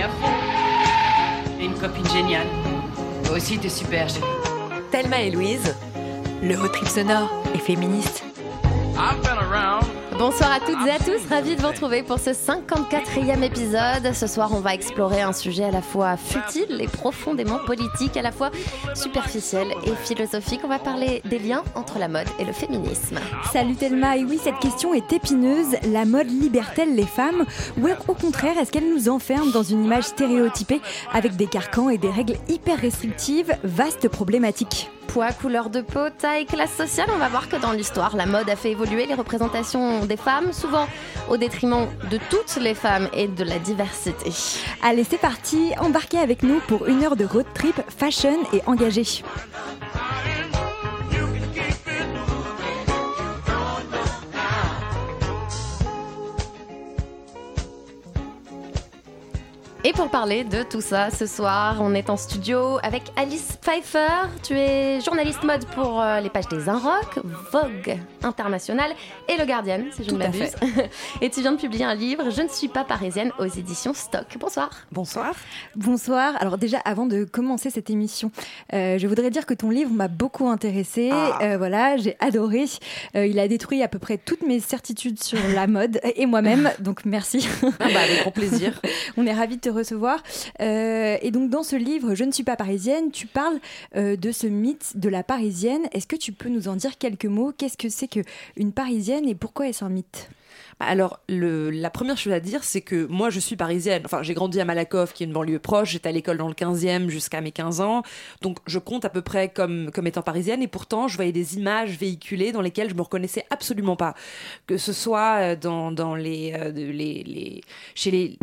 à fond. Et une copine géniale. Toi aussi, t'es super, chérie. Thelma et Louise, le haut trip sonore et féministe. Bonsoir à toutes et à tous, ravi de vous retrouver pour ce 54e épisode. Ce soir, on va explorer un sujet à la fois futile et profondément politique, à la fois superficiel et philosophique. On va parler des liens entre la mode et le féminisme. Salut Thelma, et oui, cette question est épineuse. La mode libère-t-elle les femmes ou au contraire, est-ce qu'elle nous enferme dans une image stéréotypée avec des carcans et des règles hyper restrictives? Vaste problématique poids, couleur de peau, taille, classe sociale, on va voir que dans l'histoire, la mode a fait évoluer les représentations des femmes, souvent au détriment de toutes les femmes et de la diversité. Allez, c'est parti, embarquez avec nous pour une heure de road trip fashion et engagé. Et pour parler de tout ça, ce soir, on est en studio avec Alice Pfeiffer. Tu es journaliste mode pour euh, les pages des Inrock, Vogue International et Le Guardian, si je ne m'abuse. et tu viens de publier un livre, Je ne suis pas parisienne, aux éditions Stock. Bonsoir. Bonsoir. Bonsoir. Alors déjà, avant de commencer cette émission, euh, je voudrais dire que ton livre m'a beaucoup intéressée. Ah. Euh, voilà, j'ai adoré. il a détruit à peu près toutes mes certitudes sur la mode et moi-même, donc merci. Ah bah, avec grand plaisir. on est ravis de te recevoir. Euh, et donc dans ce livre, Je ne suis pas parisienne, tu parles euh, de ce mythe de la parisienne. Est-ce que tu peux nous en dire quelques mots? Qu'est-ce que c'est qu'une parisienne et pourquoi est-ce un mythe? Bah, alors, la première chose à dire, c'est que moi, je suis parisienne. Enfin, j'ai grandi à Malakoff, qui est une banlieue proche. J'étais à l'école dans le 15e jusqu'à mes 15 ans. Donc, je compte à peu près comme, comme étant parisienne. Et pourtant, je voyais des images véhiculées dans lesquelles je me reconnaissais absolument pas. Que ce soit euh, dans, dans les, les, chez les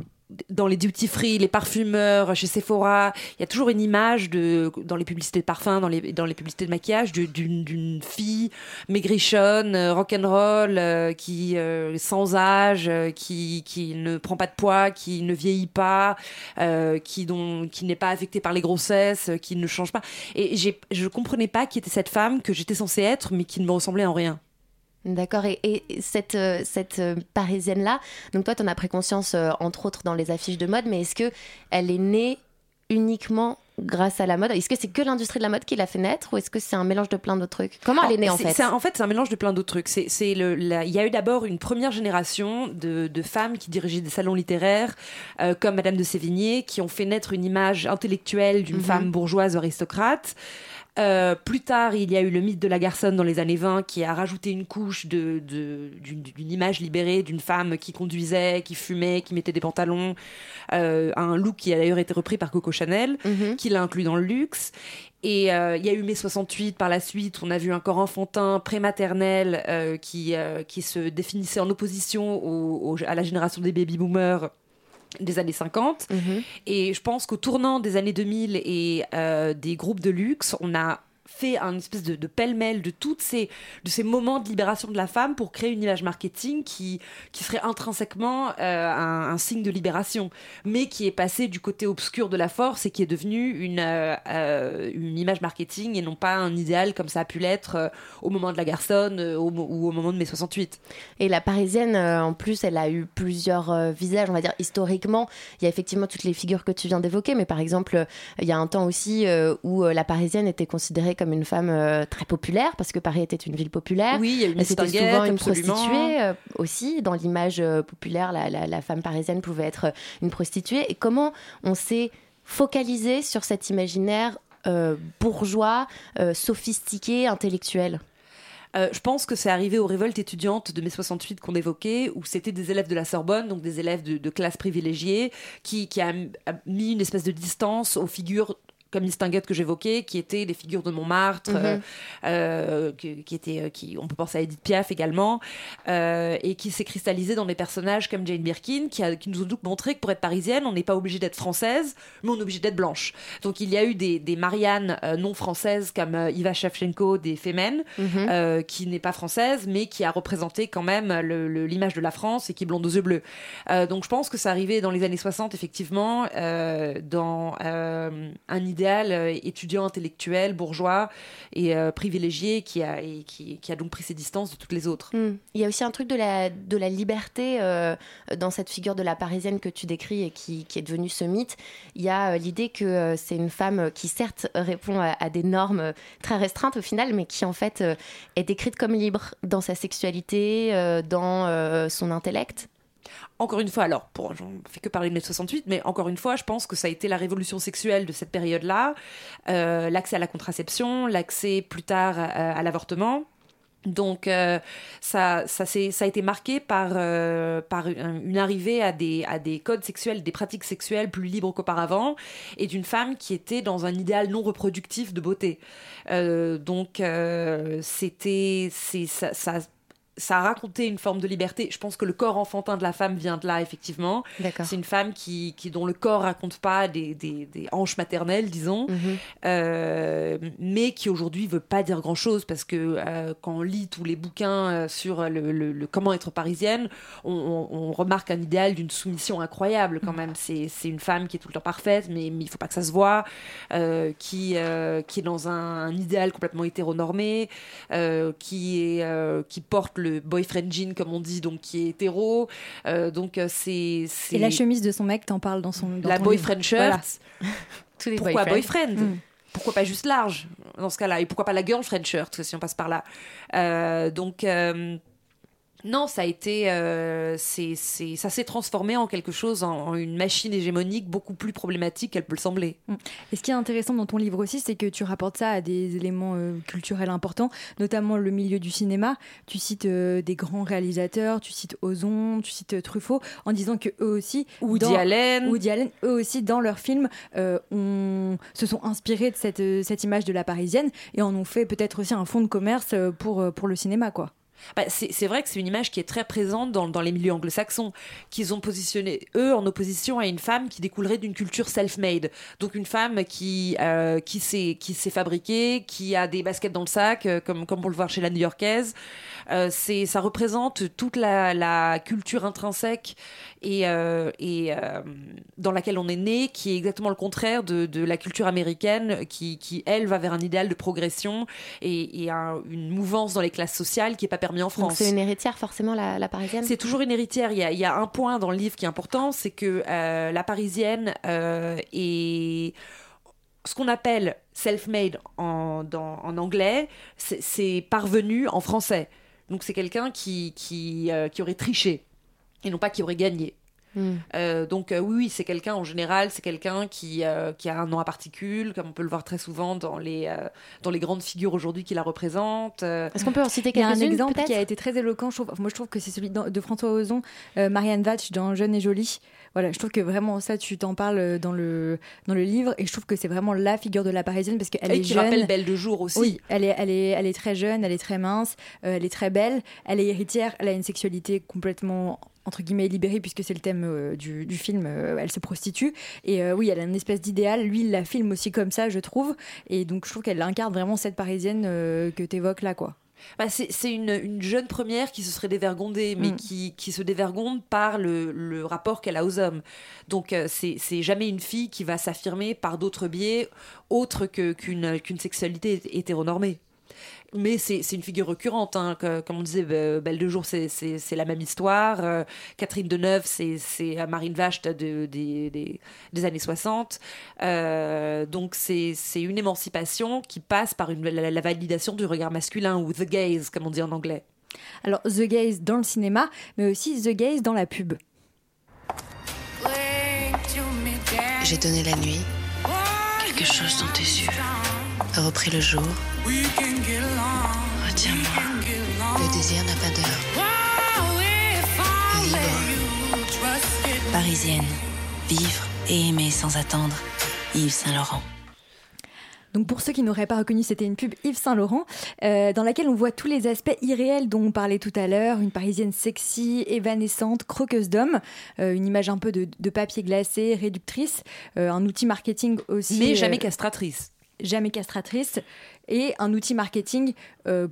dans les duty free, les parfumeurs, chez Sephora, il y a toujours une image de dans les publicités de parfum, dans les dans les publicités de maquillage d'une fille maigrichonne, euh, rock'n'roll, euh, qui euh, sans âge, qui qui ne prend pas de poids, qui ne vieillit pas, qui dont qui n'est pas affectée par les grossesses, qui ne change pas. Et j'ai je comprenais pas qui était cette femme que j'étais censée être, mais qui ne me ressemblait en rien. D'accord. Et, cette, euh, cette euh, parisienne-là, donc toi, tu en as pris conscience, euh, entre autres, dans les affiches de mode, mais est-ce que elle est née uniquement grâce à la mode? Est-ce que c'est que l'industrie de la mode qui l'a fait naître ou est-ce que c'est un mélange de plein d'autres trucs? Comment elle est née en fait? En fait, c'est un mélange de plein d'autres trucs. C'est, il y a eu d'abord une première génération de, de, femmes qui dirigeaient des salons littéraires, comme Madame de Sévigné, qui ont fait naître une image intellectuelle d'une mhm. femme bourgeoise aristocrate. Euh, plus tard, il y a eu le mythe de la garçonne dans les années 20 qui a rajouté une couche d'une de, image libérée d'une femme qui conduisait, qui fumait, qui mettait des pantalons, euh, un look qui a d'ailleurs été repris par Coco Chanel, mhm. qui l'a inclus dans le luxe. Et euh, il y a eu mai 68 par la suite, on a vu un corps enfantin prématernel qui, qui se définissait en opposition à la génération des baby-boomers des années 50. Mhm. Et je pense qu'au tournant des années 2000 et euh, des groupes de luxe, on a fait un espèce de, pêle-mêle de toutes ces de ces moments de libération de la femme pour créer une image marketing qui qui serait intrinsèquement euh, un, signe de libération, mais qui est passé du côté obscur de la force et qui est devenu une euh, euh, une image marketing et non pas un idéal comme ça a pu l'être au moment de la garçonne ou au moment de mai 68. Et la parisienne, en plus, elle a eu plusieurs visages, on va dire historiquement. Il y a effectivement toutes les figures que tu viens d'évoquer, mais par exemple, il y a un temps aussi où la parisienne était considérée comme une femme euh, très populaire, parce que Paris était une ville populaire. Oui, il y a une C'était souvent une prostituée euh, aussi. Dans l'image euh, populaire, la, la, femme parisienne pouvait être une prostituée. Et comment on s'est focalisé sur cet imaginaire bourgeois, sophistiqué, intellectuel? Je pense que c'est arrivé aux révoltes étudiantes de mai 68 qu'on évoquait, où c'était des élèves de la Sorbonne, donc des élèves de, classe privilégiée, qui, qui a, mis une espèce de distance aux figures comme les que j'évoquais, qui étaient les figures de Montmartre, mhm. euh, euh, qui, qui, étaient, euh, qui, on peut penser à Edith Piaf également, et qui s'est cristallisé dans des personnages comme Jane Birkin, qui, a, qui nous ont donc montré que pour être parisienne, on n'est pas obligé d'être française, mais on est obligé d'être blanche. Donc il y a eu des, des Marianne non françaises comme Iva Shevchenko des Femmes, mhm. qui n'est pas française, mais qui a représenté quand même l'image de la France et qui est blonde aux yeux bleus. donc je pense que ça arrivait dans les années 60, effectivement, dans un idée idéal étudiant intellectuel, bourgeois et privilégié qui a, donc pris ses distances de toutes les autres. Hmm. Il y a aussi un truc de la, liberté dans cette figure de la parisienne que tu décris et qui, est devenue ce mythe. Il y a l'idée que c'est une femme qui certes répond à, des normes très restreintes au final, mais qui en fait est décrite comme libre dans sa sexualité, dans son intellect encore une fois, alors, pour, j'en fais que parler de mai 68, mais encore une fois, je pense que ça a été la révolution sexuelle de cette période-là, euh, l'accès à la contraception, l'accès plus tard à, l'avortement. Donc euh, ça, ça, a été marqué par, euh, une arrivée à des, codes sexuels, des pratiques sexuelles plus libres qu'auparavant, et d'une femme qui était dans un idéal non reproductif de beauté. donc c'était, ça ça a raconté une forme de liberté. Je pense que le corps enfantin de la femme vient de là, effectivement. C'est une femme qui, qui, dont le corps raconte pas des, des, des hanches maternelles, disons, mhm. euh, mais qui aujourd'hui veut pas dire grand-chose parce que euh, quand on lit tous les bouquins euh, sur le, le, comment être parisienne, on, on, remarque un idéal d'une soumission incroyable quand même. C'est une femme qui est tout le temps parfaite, mais, mais il faut pas que ça se voit, qui, qui est dans un, un idéal complètement hétéronormé, qui, est, qui porte le boyfriend jean, comme on dit, donc qui est hétéro. Euh, donc euh, c'est. Et la chemise de son mec, t'en parles dans son. la boyfriend shirt. Pourquoi boyfriend, hmm. Pourquoi pas juste large dans ce cas-là Et pourquoi pas la girlfriend shirt si on passe par là euh, Donc non, ça a été, euh, c'est, ça s'est transformé en quelque chose, en, une machine hégémonique beaucoup plus problématique qu'elle peut le sembler. Mm. Et ce qui est intéressant dans ton livre aussi, c'est que tu rapportes ça à des éléments euh, culturels importants, notamment le milieu du cinéma. Tu cites euh, des grands réalisateurs, tu cites Ozon, tu cites Truffaut, en disant que eux aussi, Woody Allen, Woody Allen, eux aussi dans leurs films, on, se sont inspirés de cette, cette image de la parisienne et en ont fait peut-être aussi un fonds de commerce pour pour le cinéma, quoi. Bah, c'est vrai que c'est une image qui est très présente dans, les milieux anglo-saxons, qu'ils ont positionné, eux, en opposition à une femme qui découlerait d'une culture self-made. Donc une femme qui, euh, s'est fabriquée, qui a des baskets dans le sac, euh, comme, comme le voir chez la new-yorkaise. Euh, ça représente toute la culture intrinsèque et, euh, et euh, dans laquelle on est né, qui est exactement le contraire de, de la culture américaine, qui, qui, elle, va vers un idéal de progression et, et une mouvance dans les classes sociales qui n'est pas permis en France. C'est une héritière, forcément, la, la parisienne? C'est toujours une héritière. Il y, a, il y, a, un point dans le livre qui est important, c'est que euh, la parisienne est ce qu'on appelle self-made en, en, anglais, c'est parvenu en français. Donc c'est quelqu'un qui, qui, qui aurait triché et non pas qui aurait gagné. Hmm. Euh, donc euh, oui, oui c'est quelqu'un en général, c'est quelqu'un qui, euh, qui a un nom à particules, comme on peut le voir très souvent dans les, dans les grandes figures aujourd'hui qui la représentent. Est-ce qu'on peut en citer quelques-unes Un exemple qui a été très éloquent, je moi je trouve que c'est celui de François Ozon, Marianne Vatch dans Jeune et Jolie. Voilà, je trouve que vraiment ça, tu t'en parles dans le, dans le livre et je trouve que c'est vraiment la figure de la parisienne parce qu'elle est qui jeune. rappelle Belle de jour aussi. Oui, elle est, elle, est, elle est très jeune, elle est très mince, elle est très belle, elle est héritière, elle a une sexualité complètement entre guillemets libérée puisque c'est le thème euh, du, film, euh, elle se prostitue. Et euh, oui, elle a une espèce d'idéal. Lui, il la filme aussi comme ça, je trouve. Et donc, je trouve qu'elle incarne vraiment cette parisienne que tu évoques là, quoi. Bah c'est une, une, jeune première qui se serait dévergondée, mais mm. qui, qui, se dévergonde par le, le rapport qu'elle a aux hommes. Donc, c'est jamais une fille qui va s'affirmer par d'autres biais autres qu'une qu'une sexualité hétéronormée mais c'est une figure récurrente. Hein, comme on disait, Belle de Jour, c'est la même histoire. Euh, Catherine Deneuve, c'est Marine Vache de, des, années 60. Euh, donc c'est une émancipation qui passe par une, la, validation du regard masculin, ou the gaze, comme on dit en anglais. Alors, the gaze dans le cinéma, mais aussi the gaze dans la pub. J'ai donné la nuit, quelque chose dans tes yeux a repris le jour. Retiens-moi. Le désir n'a pas d'heure. Libre. Parisienne. Vivre et aimer sans attendre. Yves Saint-Laurent. Donc pour ceux qui n'auraient pas reconnu, c'était une pub Yves Saint Laurent, euh, dans laquelle on voit tous les aspects irréels dont on parlait tout à l'heure, une parisienne sexy, évanescente, croqueuse d'hommes, euh, une image un peu de, papier glacé, réductrice, euh, un outil marketing aussi. Mais jamais castratrice jamais castratrice. et un outil marketing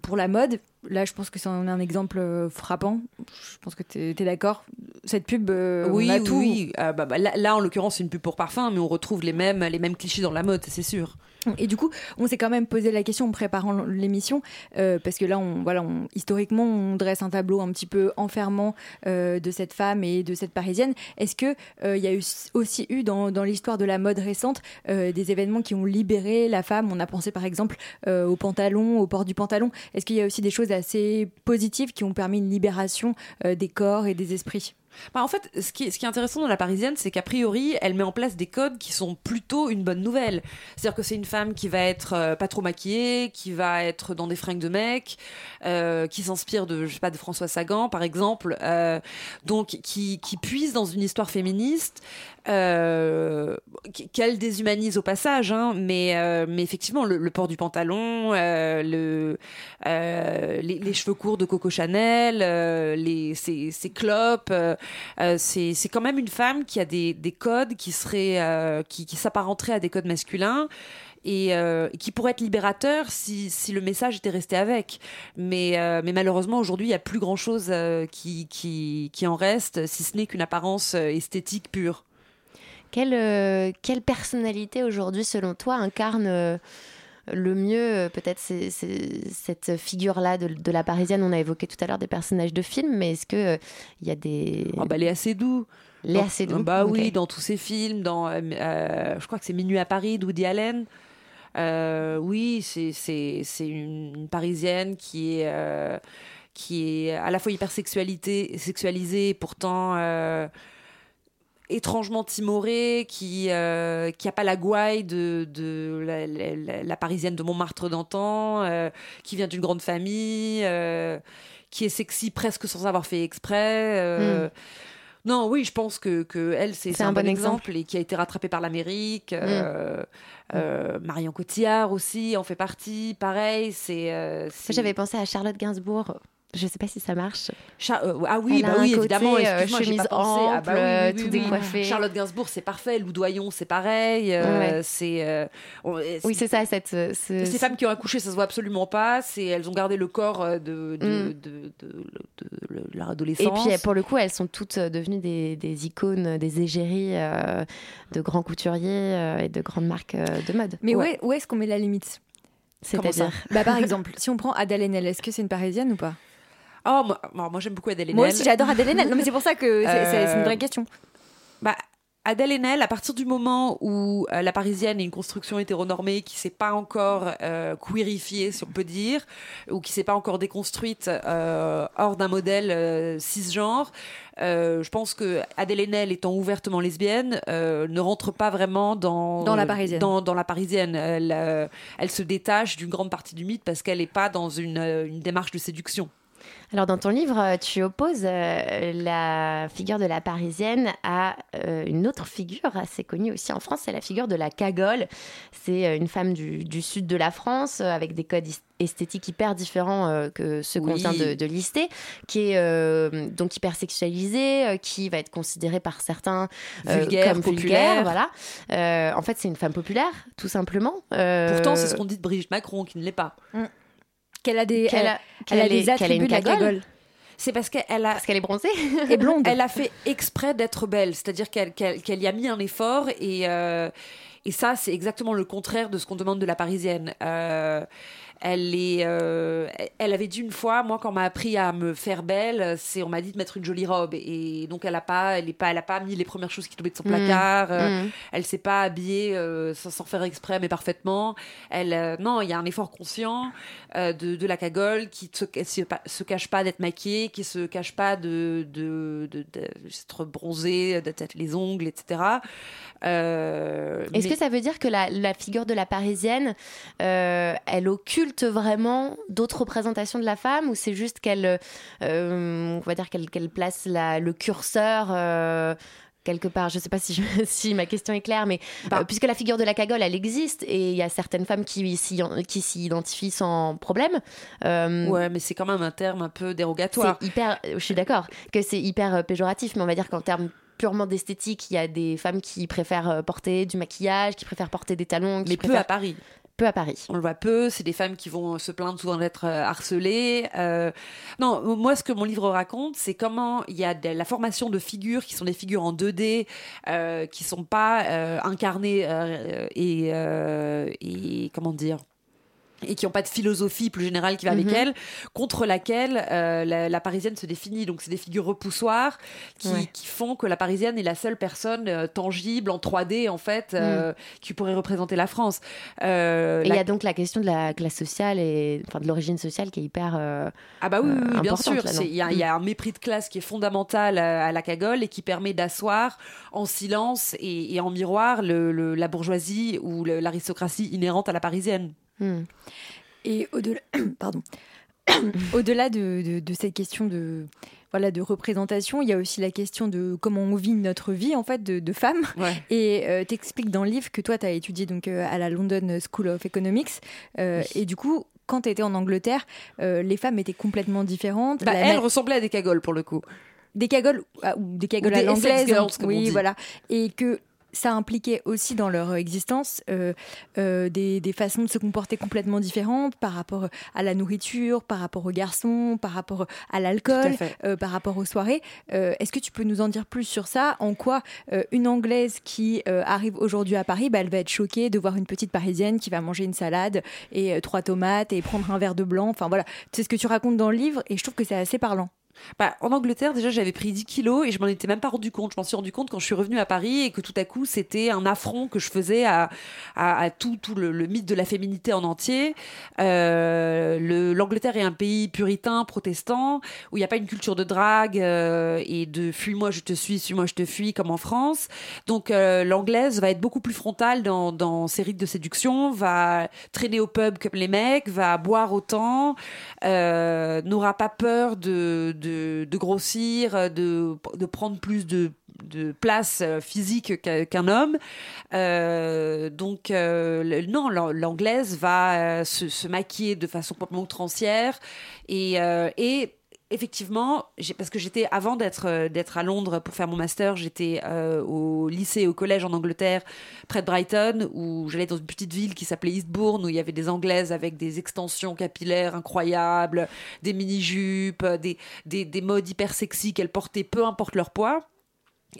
pour la mode. Là, je pense que c'est un, exemple frappant. Je pense que tu es, d'accord. Cette pub, oui, on a tout. Oui, bah, bah, là, là, en l'occurrence, c'est une pub pour parfum, mais on retrouve les mêmes, les mêmes clichés dans la mode, c'est sûr. Et du coup, on s'est quand même posé la question en préparant l'émission, euh, parce que là, on, voilà, on, historiquement, on dresse un tableau un petit peu enfermant euh, de cette femme et de cette parisienne. Est-ce que euh, il y a aussi eu dans l'histoire de la mode récente des événements qui ont libéré la femme? On a pensé par exemple au pantalon, au port du pantalon. Est-ce qu'il y a aussi des choses assez positives qui ont permis une libération des corps et des esprits? Bah, en fait, ce qui, est, intéressant dans la parisienne, c'est qu'a priori, elle met en place des codes qui sont plutôt une bonne nouvelle. C'est-à-dire que c'est une femme qui va être euh, pas trop maquillée, qui va être dans des fringues de mec, euh, qui s'inspire de, je sais pas, de François Sagan, par exemple, euh, donc qui, qui puise dans une histoire féministe, euh, qu'elle déshumanise au passage, hein, mais, euh, mais effectivement, le, port du pantalon, euh, le, les, cheveux courts de Coco Chanel, les, ses, ses clopes, c'est quand même une femme qui a des, des codes qui seraient, qui, qui s'apparenteraient à des codes masculins. Et qui pourrait être libérateur si, si, le message était resté avec. Mais, mais malheureusement, aujourd'hui, il n'y a plus grand-chose qui, qui, qui, en reste, si ce n'est qu'une apparence esthétique pure. Quelle, euh, quelle personnalité aujourd'hui, selon toi, incarne euh, le mieux euh, peut-être cette figure-là de, la Parisienne? On a évoqué tout à l'heure des personnages de films, mais est-ce que il y a des... Oh bah, elle est assez doux. Elle assez doux. Bah oui, dans tous ses films, dans, je crois que c'est Minuit à Paris d'Woody Allen. oui, c'est une, une, Parisienne qui est, qui est à la fois hyper sexualisée, pourtant étrangement timoré, qui euh, qui a pas la gouaille de, de la, parisienne de Montmartre d'antan, euh, qui vient d'une grande famille, euh, qui est sexy presque sans avoir fait exprès. Hmm. Non, oui, je pense que, que elle, c'est un, bon exemple. et qui a été rattrapé par l'Amérique. Hmm. Marion Cotillard aussi en fait partie. Pareil, c'est. J'avais pensé à Charlotte Gainsbourg je sais pas si ça marche. Euh, ah oui, bah oui, évidemment. Euh, chemise ample, ah bah tout décoiffé. Charlotte Gainsbourg, c'est parfait. Lou Doyon, c'est pareil. Euh, c'est. oui, c'est ça. Cette, Ces femmes qui ont accouché, ça se voit absolument pas. C'est, elles ont gardé le corps de, de, mm. de, de, leur adolescence. Et puis, pour le coup, elles sont toutes devenues des, des icônes, des égéries de grands couturiers et de grandes marques de mode. Mais où est-ce qu'on met la limite? C'est-à-dire? Bah, Par exemple, si on prend Adèle Haenel, est-ce que c'est une parisienne ou pas? Oh, moi, j'aime beaucoup Adèle Haenel. Moi aussi, j'adore Adèle Haenel. Non, mais c'est pour ça que c'est une vraie euh, question. Bah, Adèle Haenel, à partir du moment où euh, la parisienne est une construction hétéronormée qui s'est pas encore euh, queerifiée, si on peut dire, ou qui s'est pas encore déconstruite hors d'un modèle cisgenre, je pense que Adèle Haenel, étant ouvertement lesbienne, ne rentre pas vraiment dans, dans la parisienne. Dans, dans la parisienne. Elle, elle se détache d'une grande partie du mythe parce qu'elle n'est pas dans une, une démarche de séduction. Alors dans ton livre, euh, tu opposes euh, la figure de la Parisienne à euh, une autre figure assez connue aussi en France, c'est la figure de la cagole. C'est une femme du, sud de la France avec des codes esthétiques hyper différents que ceux qu'on vient de, lister, qui est donc hyper sexualisée, qui va être considérée par certains comme populaire. Voilà. en fait, c'est une femme populaire, tout simplement. Pourtant, c'est ce qu'on dit de Brigitte Macron, qui ne l'est pas. Mm qu'elle a des, elle, a, des attributs de la cagole. C'est parce qu'elle a. Parce qu'elle est bronzée et blonde. Elle a fait exprès d'être belle, c'est-à-dire qu'elle qu'elle y a mis un effort et. Euh, et ça, c'est exactement le contraire de ce qu'on demande de la parisienne. Euh, elle est, euh, elle avait dit une fois, moi, quand on m'a appris à me faire belle, c'est on m'a dit de mettre une jolie robe et donc elle a pas, elle est pas, elle a pas mis les premières choses qui tombaient de son mmh. placard. Euh, mmh. Elle s'est pas habillée euh, sans, faire exprès, mais parfaitement. Elle, non, il y a un effort conscient de, de, la cagole qui se, se, cache pas d'être maquillée, qui se cache pas de d'être de, bronzée, d'être les ongles, etc. Est-ce que ça veut dire que la, la figure de la parisienne, elle occupe vraiment d'autres représentations de la femme ou c'est juste qu'elle, euh, on va dire qu'elle place le curseur euh, quelque part? Je ne sais pas si, si ma question est claire, mais bah. euh, puisque la figure de la cagole, elle existe et il y a certaines femmes qui s'y, qui identifient sans problème. ouais, mais c'est quand même un terme un peu dérogatoire. hyper, je suis d'accord que c'est hyper péjoratif, mais on va dire qu'en termes purement d'esthétique, il y a des femmes qui préfèrent porter du maquillage, qui préfèrent porter des talons. mais peu à Paris peu à Paris. On le voit peu. C'est des femmes qui vont se plaindre souvent d'être euh, harcelées. Euh, non, moi, ce que mon livre raconte, c'est comment il y a de la formation de figures qui sont des figures en 2D, euh, qui sont pas euh, incarnées euh, euh, et comment dire et qui n'ont pas de philosophie plus générale qui va avec Mhm. elle, contre laquelle euh, la, la parisienne se définit. Donc c'est des figures repoussoires qui, Ouais. qui font que la parisienne est la seule personne euh, tangible en 3D en fait euh, qui pourrait représenter la France. Et il la- y a donc la question de la classe sociale et enfin de l'origine sociale qui est hyper. Ah bah oui, oui, oui, bien sûr. Il y, a- il y a un mépris de classe qui est fondamental à, la cagole et qui permet d'asseoir en silence et, et en miroir le- le- la bourgeoisie ou l'aristocratie inhérente à la parisienne. Hmm. Et au-delà, pardon, au-delà de, de- de cette question de voilà de représentation, il y a aussi la question de comment on vit notre vie en fait de, de femme. Et euh, t'expliques dans le livre que toi tu as étudié donc euh, à la London School of Economics euh, et du coup quand tu étais en Angleterre, euh, les femmes étaient complètement différentes. Bah, La elle ma- ressemblait à des cagoles pour le coup. des cagoles ah, ou des cagoles Ou à l'anglaise, hein, oui, voilà, et que ça impliquait aussi dans leur existence euh, euh, des, des façons de se comporter complètement différentes par rapport à la nourriture, par rapport aux garçons, par rapport à l'alcool, euh, par rapport aux soirées. Euh, Est-ce que tu peux nous en dire plus sur ça? En quoi euh, une Anglaise qui euh, arrive aujourd'hui à Paris, bah, elle va être choquée de voir une petite Parisienne qui va manger une salade et euh, trois tomates et prendre un verre de blanc? Enfin voilà, c'est ce que tu racontes dans le livre et je trouve que c'est assez parlant. Bah, en Angleterre, déjà, j'avais pris 10 kilos et je m'en étais même pas rendu compte. Je m'en suis rendu compte quand je suis revenue à Paris et que tout à coup, c'était un affront que je faisais à, tout, tout le, mythe de la féminité en entier. Euh, le- L'Angleterre est un pays puritain, protestant, où il n'y a pas une culture de drague euh, et de fuis-moi, je te suis, suis-moi, je te fuis, comme en France. Donc, euh, l'anglaise va être beaucoup plus frontale dans, ses rites de séduction, va traîner au pub comme les mecs, va boire autant, n'aura pas peur de, de grossir, de, de prendre plus de, place euh, physique qu'un homme. Euh, donc, euh, non, l'an- l'anglaise va se, maquiller de façon complètement outrancière et effectivement, parce que j'étais avant d'être euh, d'être à Londres pour faire mon master, j'étais euh, au lycée au collège en Angleterre, près de Brighton, où j'allais dans une petite ville qui s'appelait Eastbourne, où il y avait des Anglaises avec des extensions capillaires incroyables, des mini-jupes, des, des, des modes hyper sexy qu'elles portaient, peu importe leur poids.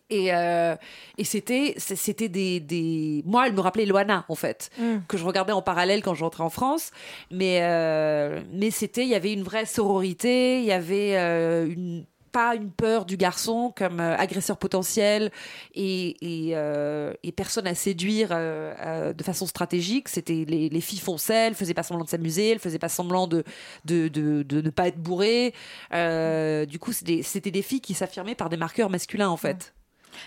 Et, euh, et c'était c'était des, des moi elle me rappelait Loana en fait que je regardais en parallèle quand je rentrais en France mais euh, mais c'était il y avait une vraie sororité il y avait euh, une pas une peur du garçon comme agresseur potentiel et, et, et personne à séduire de façon stratégique. C'était les, les filles fonçaient, elles faisaient pas semblant de s'amuser, elles faisaient pas semblant de, de, de, de ne pas être bourrées. Du coup, c'était c'était des filles qui s'affirmaient par des marqueurs masculins en fait.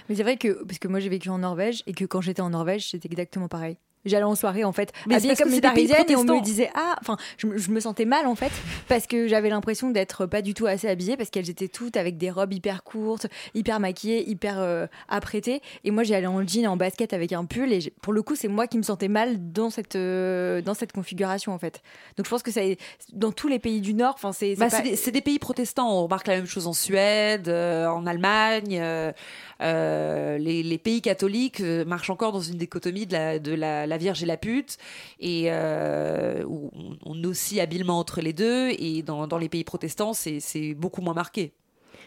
Mais c'est vrai que, parce que moi j'ai vécu en Norvège et que quand j'étais en Norvège, c'était exactement pareil. J'allais en soirée en fait, Mais habillée comme une parisienne et on me disait ah, enfin je, me- je me sentais mal en fait parce que j'avais l'impression d'être pas du tout assez habillée parce qu'elles étaient toutes avec des robes hyper courtes, hyper maquillées, hyper euh, apprêtées et moi j'allais en jean, en basket avec un pull et pour le coup c'est moi qui me sentais mal dans cette euh, dans cette configuration en fait. Donc je pense que ça est dans tous les pays du Nord, enfin c'est c'est Bah, pas- des, pays protestants. On remarque la même chose en Suède, euh, en Allemagne. euh, les, les pays catholiques marchent encore dans une dichotomie de la, de la, la Vierge et la pute, et euh, où on, oscille habilement entre les deux. Et dans, dans les pays protestants, c'est beaucoup moins marqué.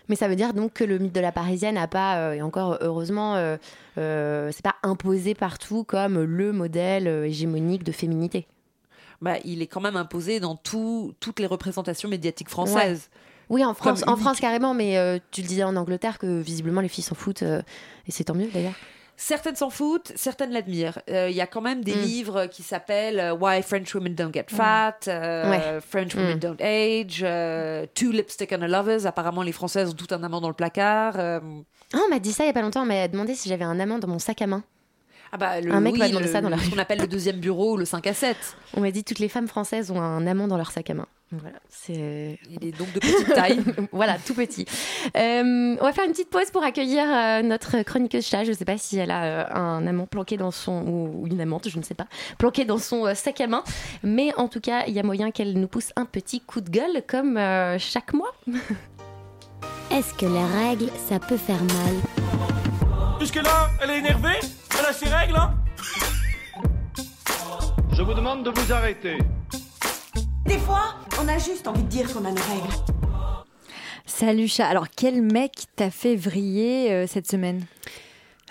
Mais ça veut dire donc que le mythe de la parisienne n'a pas, euh, et encore heureusement, euh, euh, c'est pas imposé partout comme le modèle hégémonique de féminité. Bah, il est quand même imposé dans tout, toutes les représentations médiatiques françaises. Oui, en France, Comme en. France carrément, mais tu le disais en Angleterre que visiblement les filles s'en foutent, et c'est tant mieux d'ailleurs. Certaines s'en foutent, certaines l'admirent. Euh, Il y a quand même des Mm. livres qui s'appellent euh, Why French Women Don't Get Fat, euh, Ouais. French Women Mm. Don't Age, euh, Two Lipstick and a Lovers. Apparemment, les Françaises ont tout un amant dans le placard. Ah, on m'a dit ça il y a pas longtemps, on m'a demandé si j'avais un amant dans mon sac à main. Ah bah, le, Un mec oui, m'a demandé le- ça dans la Ce qu'on appelle le deuxième bureau, le 5 à 7. On m'a dit toutes les femmes françaises ont un amant dans leur sac à main. Voilà, c'est Il est donc de petite taille. voilà, tout petit. Euh, on va faire une petite pause pour accueillir euh, notre chroniqueuse chat. Je ne sais pas si elle a euh, un amant planqué dans son ou une amante, je ne sais pas, planqué dans son euh, sac à main. Mais en tout cas, il y a moyen qu'elle nous pousse un petit coup de gueule comme euh, chaque mois. Est-ce que les règles, ça peut faire mal? Jusque-là, elle est énervée Elle a ses règles, hein Je vous demande de vous arrêter. Des fois, on a juste envie de dire qu'on a nos règles. Salut chat. Alors, quel mec t'a fait vriller euh, cette semaine?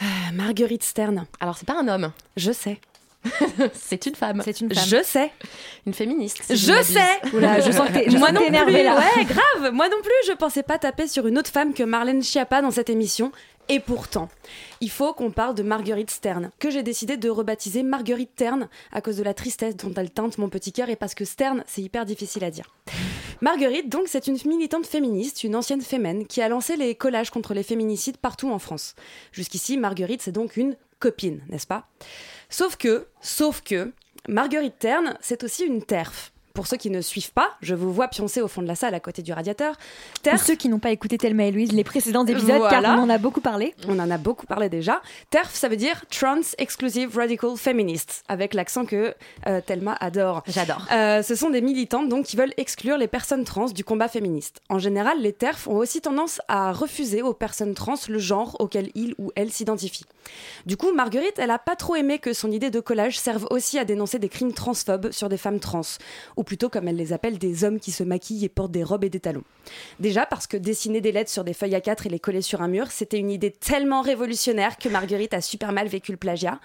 Ah, Marguerite Stern. Alors, c'est pas un homme. Je sais. c'est une femme. C'est une femme. Je sais. Une féministe. si Je m'abuse. sais. Oula, je sens que t'es je Moi que non t'es plus. énervée, là. Ouais, grave. Moi non plus, je pensais pas taper sur une autre femme que Marlène Schiappa dans cette émission. Et pourtant, il faut qu'on parle de Marguerite Stern, que j'ai décidé de rebaptiser Marguerite Tern à cause de la tristesse dont elle teinte mon petit cœur et parce que Stern, c'est hyper difficile à dire. Marguerite, donc, c'est une militante féministe, une ancienne fémène, qui a lancé les collages contre les féminicides partout en France. Jusqu'ici, Marguerite, c'est donc une copine, n'est-ce pas? Sauf que, sauf que, Marguerite Tern, c'est aussi une terf. Pour ceux qui ne suivent pas, je vous vois pioncer au fond de la salle à côté du radiateur. Pour ceux qui n'ont pas écouté Thelma et Louise, les précédents épisodes, car Voilà. on en a beaucoup parlé. on en a beaucoup parlé déjà. TERF, ça veut dire Trans Exclusive Radical Feminists, avec l'accent que euh, Thelma adore. J'adore. Euh, ce sont des militantes donc qui veulent exclure les personnes trans du combat féministe. En général, les TERF ont aussi tendance à refuser aux personnes trans le genre auquel ils ou elles s'identifient. Du coup, Marguerite, elle a pas trop aimé que son idée de collage serve aussi à dénoncer des crimes transphobes sur des femmes trans, ou plutôt comme elle les appelle, des hommes qui se maquillent et portent des robes et des talons. Déjà parce que dessiner des lettres sur des feuilles A4 et les coller sur un mur, c'était une idée tellement révolutionnaire que Marguerite a super mal vécu le plagiat.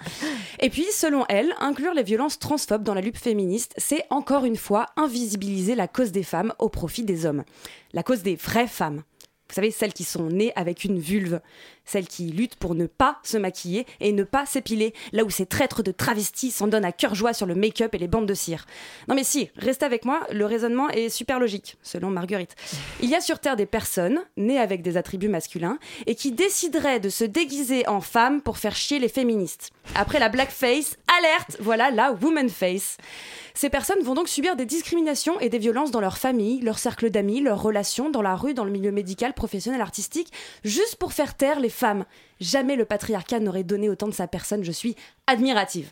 Et puis, selon elle, inclure les violences transphobes dans la lutte féministe, c'est encore une fois invisibiliser la cause des femmes au profit des hommes. La cause des vraies femmes. Vous savez, celles qui sont nées avec une vulve. Celles qui luttent pour ne pas se maquiller et ne pas s'épiler. Là où ces traîtres de travestis s'en donnent à cœur joie sur le make-up et les bandes de cire. Non mais si, restez avec moi, le raisonnement est super logique, selon Marguerite. Il y a sur Terre des personnes, nées avec des attributs masculins, et qui décideraient de se déguiser en femmes pour faire chier les féministes. Après la blackface, alerte, voilà la woman face. Ces personnes vont donc subir des discriminations et des violences dans leur famille, leur cercle d'amis, leurs relations, dans la rue, dans le milieu médical, professionnel, artistique, juste pour faire taire les femmes. Jamais le patriarcat n'aurait donné autant de sa personne, je suis admirative.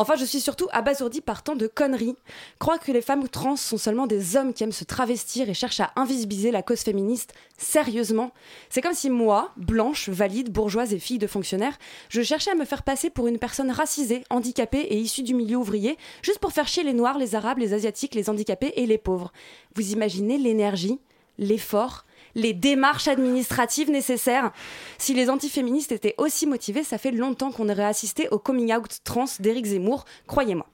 Enfin, je suis surtout abasourdie par tant de conneries. Croire que les femmes trans sont seulement des hommes qui aiment se travestir et cherchent à invisibiliser la cause féministe, sérieusement C'est comme si moi, blanche, valide, bourgeoise et fille de fonctionnaire, je cherchais à me faire passer pour une personne racisée, handicapée et issue du milieu ouvrier, juste pour faire chier les noirs, les arabes, les asiatiques, les handicapés et les pauvres. Vous imaginez l'énergie, l'effort les démarches administratives nécessaires. Si les antiféministes étaient aussi motivés, ça fait longtemps qu'on aurait assisté au coming out trans d'Éric Zemmour, croyez-moi.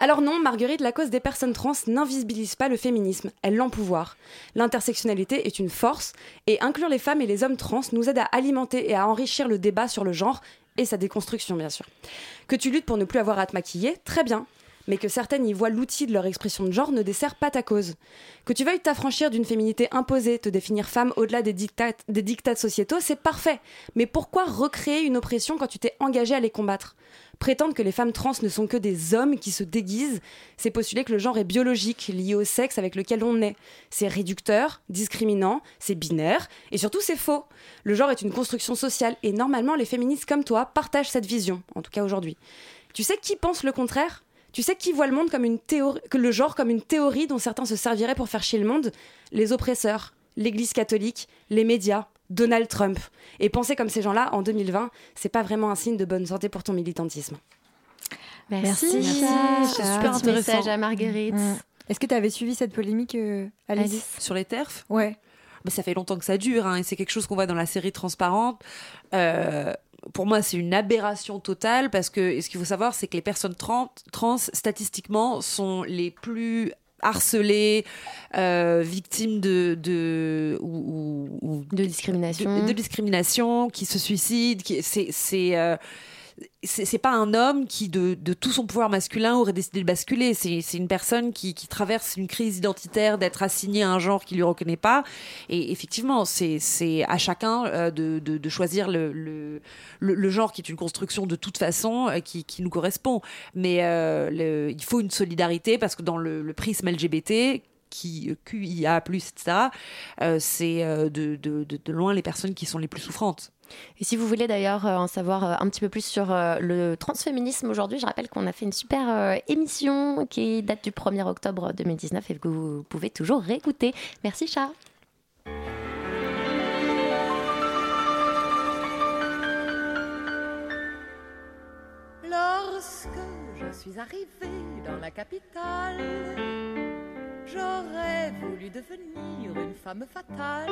Alors non, Marguerite, la cause des personnes trans n'invisibilise pas le féminisme, elle l'empouvoir. L'intersectionnalité est une force, et inclure les femmes et les hommes trans nous aide à alimenter et à enrichir le débat sur le genre et sa déconstruction, bien sûr. Que tu luttes pour ne plus avoir à te maquiller, très bien. Mais que certaines y voient l'outil de leur expression de genre ne dessert pas ta cause. Que tu veuilles t'affranchir d'une féminité imposée, te définir femme au-delà des dictats, des dictats sociétaux, c'est parfait. Mais pourquoi recréer une oppression quand tu t'es engagé à les combattre? Prétendre que les femmes trans ne sont que des hommes qui se déguisent, c'est postuler que le genre est biologique, lié au sexe avec lequel on est. C'est réducteur, discriminant, c'est binaire, et surtout c'est faux. Le genre est une construction sociale, et normalement les féministes comme toi partagent cette vision, en tout cas aujourd'hui. Tu sais qui pense le contraire? Tu sais qui voit le monde comme une théorie, que le genre comme une théorie dont certains se serviraient pour faire chier le monde? Les oppresseurs, l'Église catholique, les médias, Donald Trump. Et penser comme ces gens-là en 2020, c'est pas vraiment un signe de bonne santé pour ton militantisme. Merci. Merci. Super Petit message message à Marguerite. Mm. Est-ce que tu avais suivi cette polémique, euh, Alice, Alice. Sur les TERF Ouais. Mais ça fait longtemps que ça dure, hein, et c'est quelque chose qu'on voit dans la série Transparente. Euh, pour moi, c'est une aberration totale parce que ce qu'il faut savoir, c'est que les personnes trans, trans, statistiquement, sont les plus harcelées, euh, victimes de, de, ou, ou- ou- De discrimination. de, de discrimination, qui se suicident. Qui, c'est, c'est, euh, c'est, pas un homme qui, de, de tout son pouvoir masculin, aurait décidé de basculer. C'est, une personne qui, qui traverse une crise identitaire, d'être assignée à un genre qu'il lui reconnaît pas. Et effectivement, c'est, à chacun euh, de, de, de choisir le, le, le, genre qui est une construction de toute façon euh, qui, qui nous correspond. Mais euh, le- il faut une solidarité parce que dans le prisme LGBT, qui QIA+, etc., euh, c'est euh, de, de, de, de loin les personnes qui sont les plus souffrantes. Et si vous voulez d'ailleurs euh, en savoir euh, un petit peu plus sur euh, le transféminisme aujourd'hui, je rappelle qu'on a fait une super euh, émission qui date du 1er octobre 2019 et que vous pouvez toujours réécouter. Merci Char. Lorsque Lorsque je suis arrivée dans la capitale, j'aurais voulu devenir une femme fatale.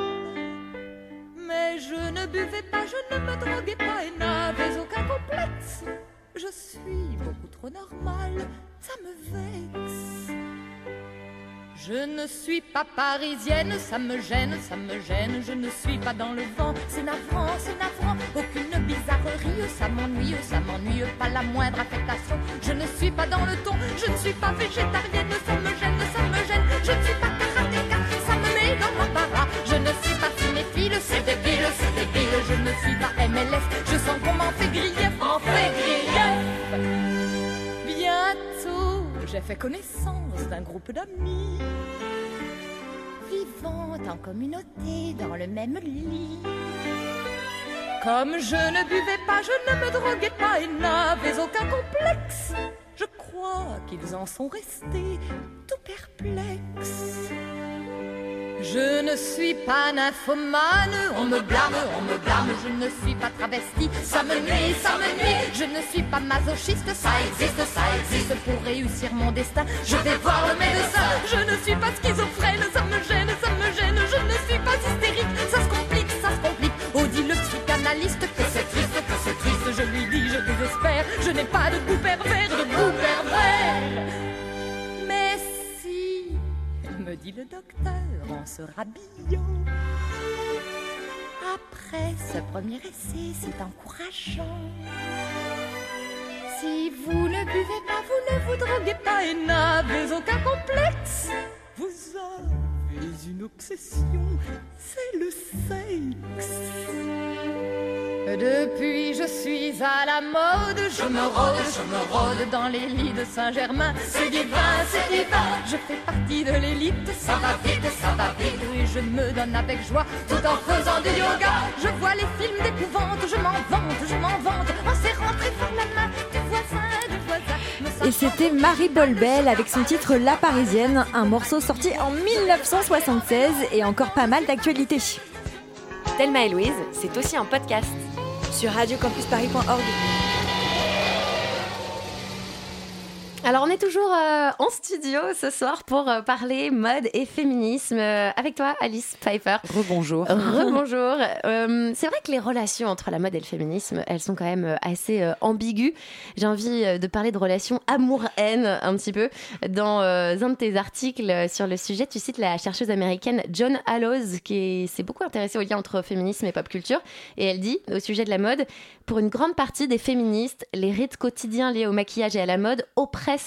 Mais je ne buvais pas, je ne me droguais pas et n'avais aucun complexe. Je suis beaucoup trop normale, ça me vexe. Je ne suis pas parisienne, ça me gêne, ça me gêne. Je ne suis pas dans le vent, c'est navrant, c'est navrant. Aucune bizarrerie, ça m'ennuie, ça m'ennuie, pas la moindre affectation. Je ne suis pas dans le ton, je ne suis pas végétarienne, ça me gêne. Cinéphile, c'est débile, c'est débile. Je ne suis pas MLS, je sens qu'on m'en fait griller, m'en fait griller. Bientôt, j'ai fait connaissance d'un groupe d'amis vivant en communauté dans le même lit. Comme je ne buvais pas, je ne me droguais pas et n'avais aucun complexe, je crois qu'ils en sont restés tout perplexes. Je ne suis pas nymphomane, on me blâme, on me blâme, je ne suis pas travesti, ça me nuit, ça me nuit, je ne suis pas masochiste, ça existe, ça existe, pour réussir mon destin, je vais voir le médecin, je ne suis pas schizophrène, ça me gêne, ça me gêne, je ne suis pas hystérique, ça se complique, ça se complique, oh dit le psychanalyste que c'est triste, que c'est triste, je lui dis, je désespère, je n'ai pas de goût pervers, de goût pervers, dit le docteur en se rhabillant. Après ce premier essai, c'est encourageant. Si vous ne buvez pas, vous ne vous droguez pas et n'avez aucun complexe, vous avez une obsession, c'est le sexe. Depuis je suis à la mode, je me rôde, je me rôde dans les lits de Saint-Germain. C'est divin, c'est divin, je fais partie de l'élite. Ça va vite, ça va vite, je me donne avec joie tout en faisant du yoga. Je vois les films d'épouvante, je m'en vante, je m'en vante en serrant très fort la main Et c'était Marie Bolbel avec son titre La Parisienne, un morceau sorti en 1976 et encore pas mal d'actualité. Thelma et Louise, c'est aussi un podcast sur radiocampusparis.org. Alors on est toujours euh, en studio ce soir pour euh, parler mode et féminisme euh, avec toi Alice Pfeiffer. Rebonjour. Rebonjour. C'est vrai que les relations entre la mode et le féminisme, elles sont quand même assez ambiguës. J'ai envie de parler de relations amour-haine un petit peu. Dans un de tes articles sur le sujet, tu cites la chercheuse américaine John Hallows qui est- s'est beaucoup intéressée au lien entre féminisme et pop culture et elle dit au sujet de la mode, pour une grande partie des féministes, les rites quotidiens liés au maquillage et à la mode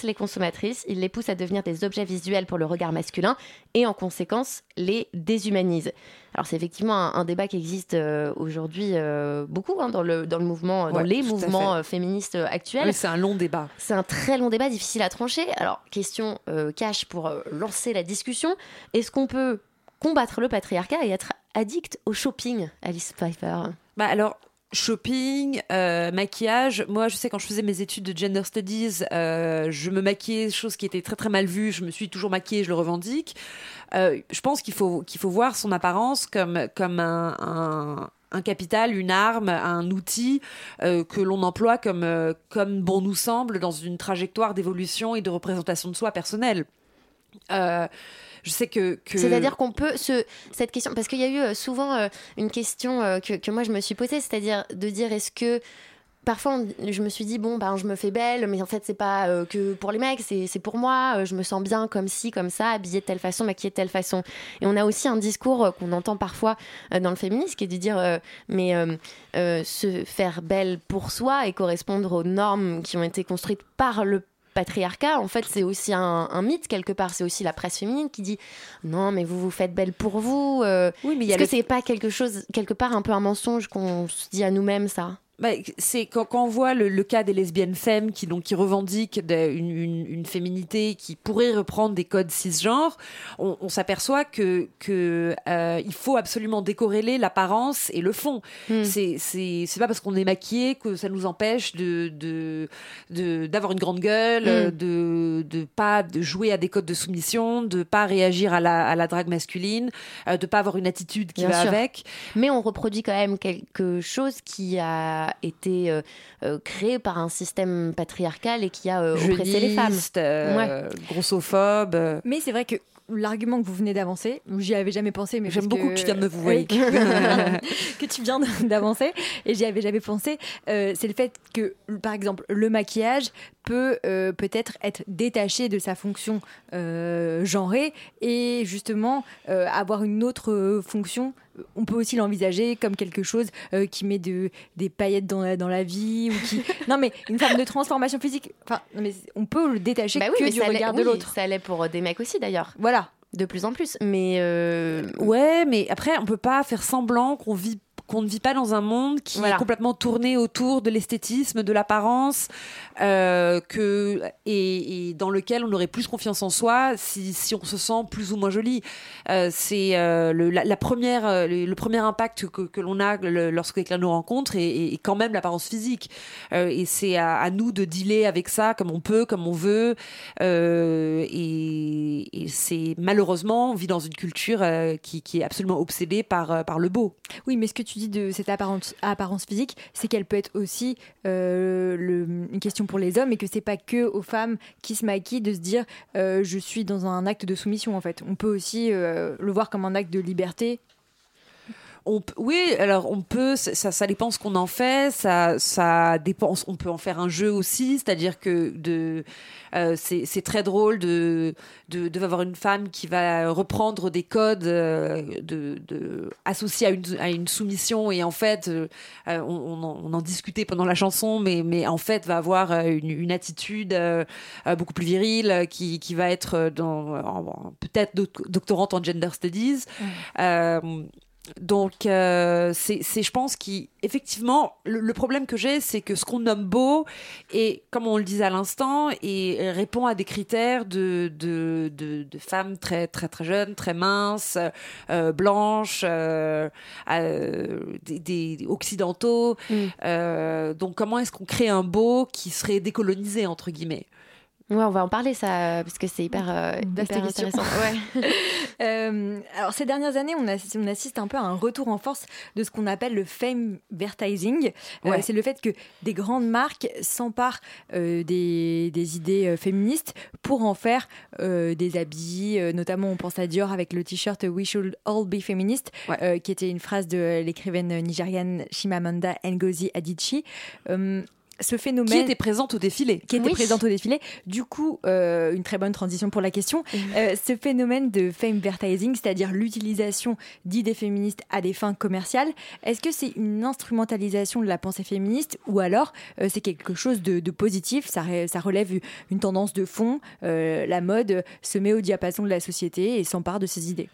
les consommatrices, ils les poussent à devenir des objets visuels pour le regard masculin et en conséquence les déshumanisent. Alors c'est effectivement un, un débat qui existe euh, aujourd'hui euh, beaucoup hein, dans, le, dans le mouvement, dans Ouais, les mouvements euh, féministes euh, actuels. Oui, c'est un long débat. C'est un très long débat, difficile à trancher. Alors, question euh, cash pour euh, lancer la discussion. Est-ce qu'on peut combattre le patriarcat et être addict au shopping, Alice Pfeiffer? Bah alors, shopping, euh, maquillage. Moi, je sais quand je faisais mes études de gender studies, euh, je me maquillais, chose qui était très très mal vue. Je me suis toujours maquillée, je le revendique. Euh, je pense qu'il faut faut voir son apparence comme comme un, un capital, une arme, un outil que l'on emploie comme, comme bon nous semble dans une trajectoire d'évolution et de représentation de soi personnelle. Je sais que. C'est-à-dire qu'on peut cette question parce qu'il y a eu euh, souvent euh, une question euh, que, moi je me suis posée, c'est-à-dire de dire est-ce que Parfois, je me suis dit, bon, ben, je me fais belle, mais en fait, c'est pas que pour les mecs, c'est pour moi. je me sens bien comme ci, comme ça, habillée de telle façon, maquillée de telle façon. Et on a aussi un discours qu'on entend parfois dans le féminisme qui est de dire, mais se faire belle pour soi et correspondre aux normes qui ont été construites par le patriarcat, en fait, c'est aussi un, un mythe quelque part. C'est aussi la presse féminine qui dit non, mais vous vous faites belle pour vous. euh, Oui, mais Est-ce le que c'est pas quelque chose, quelque part, un peu un mensonge qu'on se dit à nous-mêmes, ça? Bah, c'est quand, quand on voit le, le cas des lesbiennes femmes qui donc qui revendiquent de- une, une- une féminité qui pourrait reprendre des codes cisgenres, on, on s'aperçoit que que euh, il faut absolument décorréler l'apparence et le fond. Hmm. C'est c'est c'est pas parce qu'on est maquillé que ça nous empêche de de de- d'avoir une grande gueule, Mm. euh, de de pas de jouer à des codes de soumission, de pas réagir à la à la drague masculine, euh, de pas avoir une attitude qui Bien va sûr. avec. Mais on reproduit quand même quelque chose qui a a été créé par un système patriarcal et qui a oppressé les femmes. Ouais. grossophobe. Mais c'est vrai que l'argument que vous venez d'avancer, j'y avais jamais pensé, mais j'aime beaucoup que... tu viens de me vous que tu viens d'avancer, et j'y avais jamais pensé. Euh, c'est le fait que, par exemple, le maquillage peut euh, peut-être être détaché de sa fonction euh, genrée et justement avoir une autre fonction on peut aussi l'envisager comme quelque chose qui met de, des paillettes dans la, dans la vie ou qui non mais une forme de transformation physique. Enfin mais on peut le détacher bah que du regard de l'autre. ça l'est pour des mecs aussi d'ailleurs. Voilà. De plus en plus. Mais ouais, mais après, on peut pas faire semblant qu'on vit qu'on ne vit pas dans un monde qui est complètement tourné autour de l'esthétisme, de l'apparence, euh, que et, dans lequel on aurait plus confiance en soi si, si on se sent plus ou moins joli. Euh, c'est euh, le, la, première, le, premier impact que, que l'on a lorsque quelqu'un nous rencontre et, quand même l'apparence physique. Et c'est à, à, nous de dealer avec ça comme on peut, comme on veut. et, et c'est malheureusement, on vit dans une culture qui, qui, est absolument obsédée par, par le beau. Oui, mais ce que tu de cette apparence, physique, c'est qu'elle peut être aussi euh, une question pour les hommes et que c'est pas que aux femmes qui se maquillent de se dire euh, je suis dans un acte de soumission en fait. On peut aussi euh, le voir comme un acte de liberté oui, alors on peut, ça, ça dépend ce qu'on en fait, ça, ça dépend, on peut en faire un jeu aussi, c'est-à-dire que de, euh, c'est très drôle de, de, de, avoir une femme qui va reprendre des codes euh, de, de, associés à une, à une soumission et en fait, euh, on, on, en, discutait pendant la chanson, mais, mais en fait va avoir une, une attitude beaucoup plus virile qui, qui va être dans peut-être doctorante en gender studies. Mmh. Donc, euh, c'est, je pense qu'effectivement, le, le problème que j'ai, c'est que ce qu'on nomme beau, et comme on le disait à l'instant, et répond à des critères de, de, de, de femmes très, très, très jeunes, très minces, euh, blanches, euh, des, des, occidentaux. Mm. Donc, comment est-ce qu'on crée un beau qui serait décolonisé, entre guillemets? Ouais, on va en parler ça parce que c'est hyper, euh, hyper intéressant. Ouais. euh, alors ces dernières années, on, on, assiste un peu à un retour en force de ce qu'on appelle le fame advertising. Euh, c'est le fait que des grandes marques s'emparent euh, des, des, idées féministes pour en faire des habits. notamment, on pense à Dior avec le t-shirt We Should All Be Feminist, ouais. qui était une phrase de l'écrivaine nigériane Chimamanda Ngozi Adichie ce phénomène qui était présente au défilé. qui était présente au défilé. Du coup euh, une très bonne transition pour la question. Euh, ce phénomène de fame advertising c'est-à-dire l'utilisation d'idées féministes à des fins commerciales est-ce que c'est une instrumentalisation de la pensée féministe ou alors euh, c'est quelque chose de, de positif? Ça, ça, relève une tendance de fond euh, la mode se met au diapason de la société et s'empare de ses idées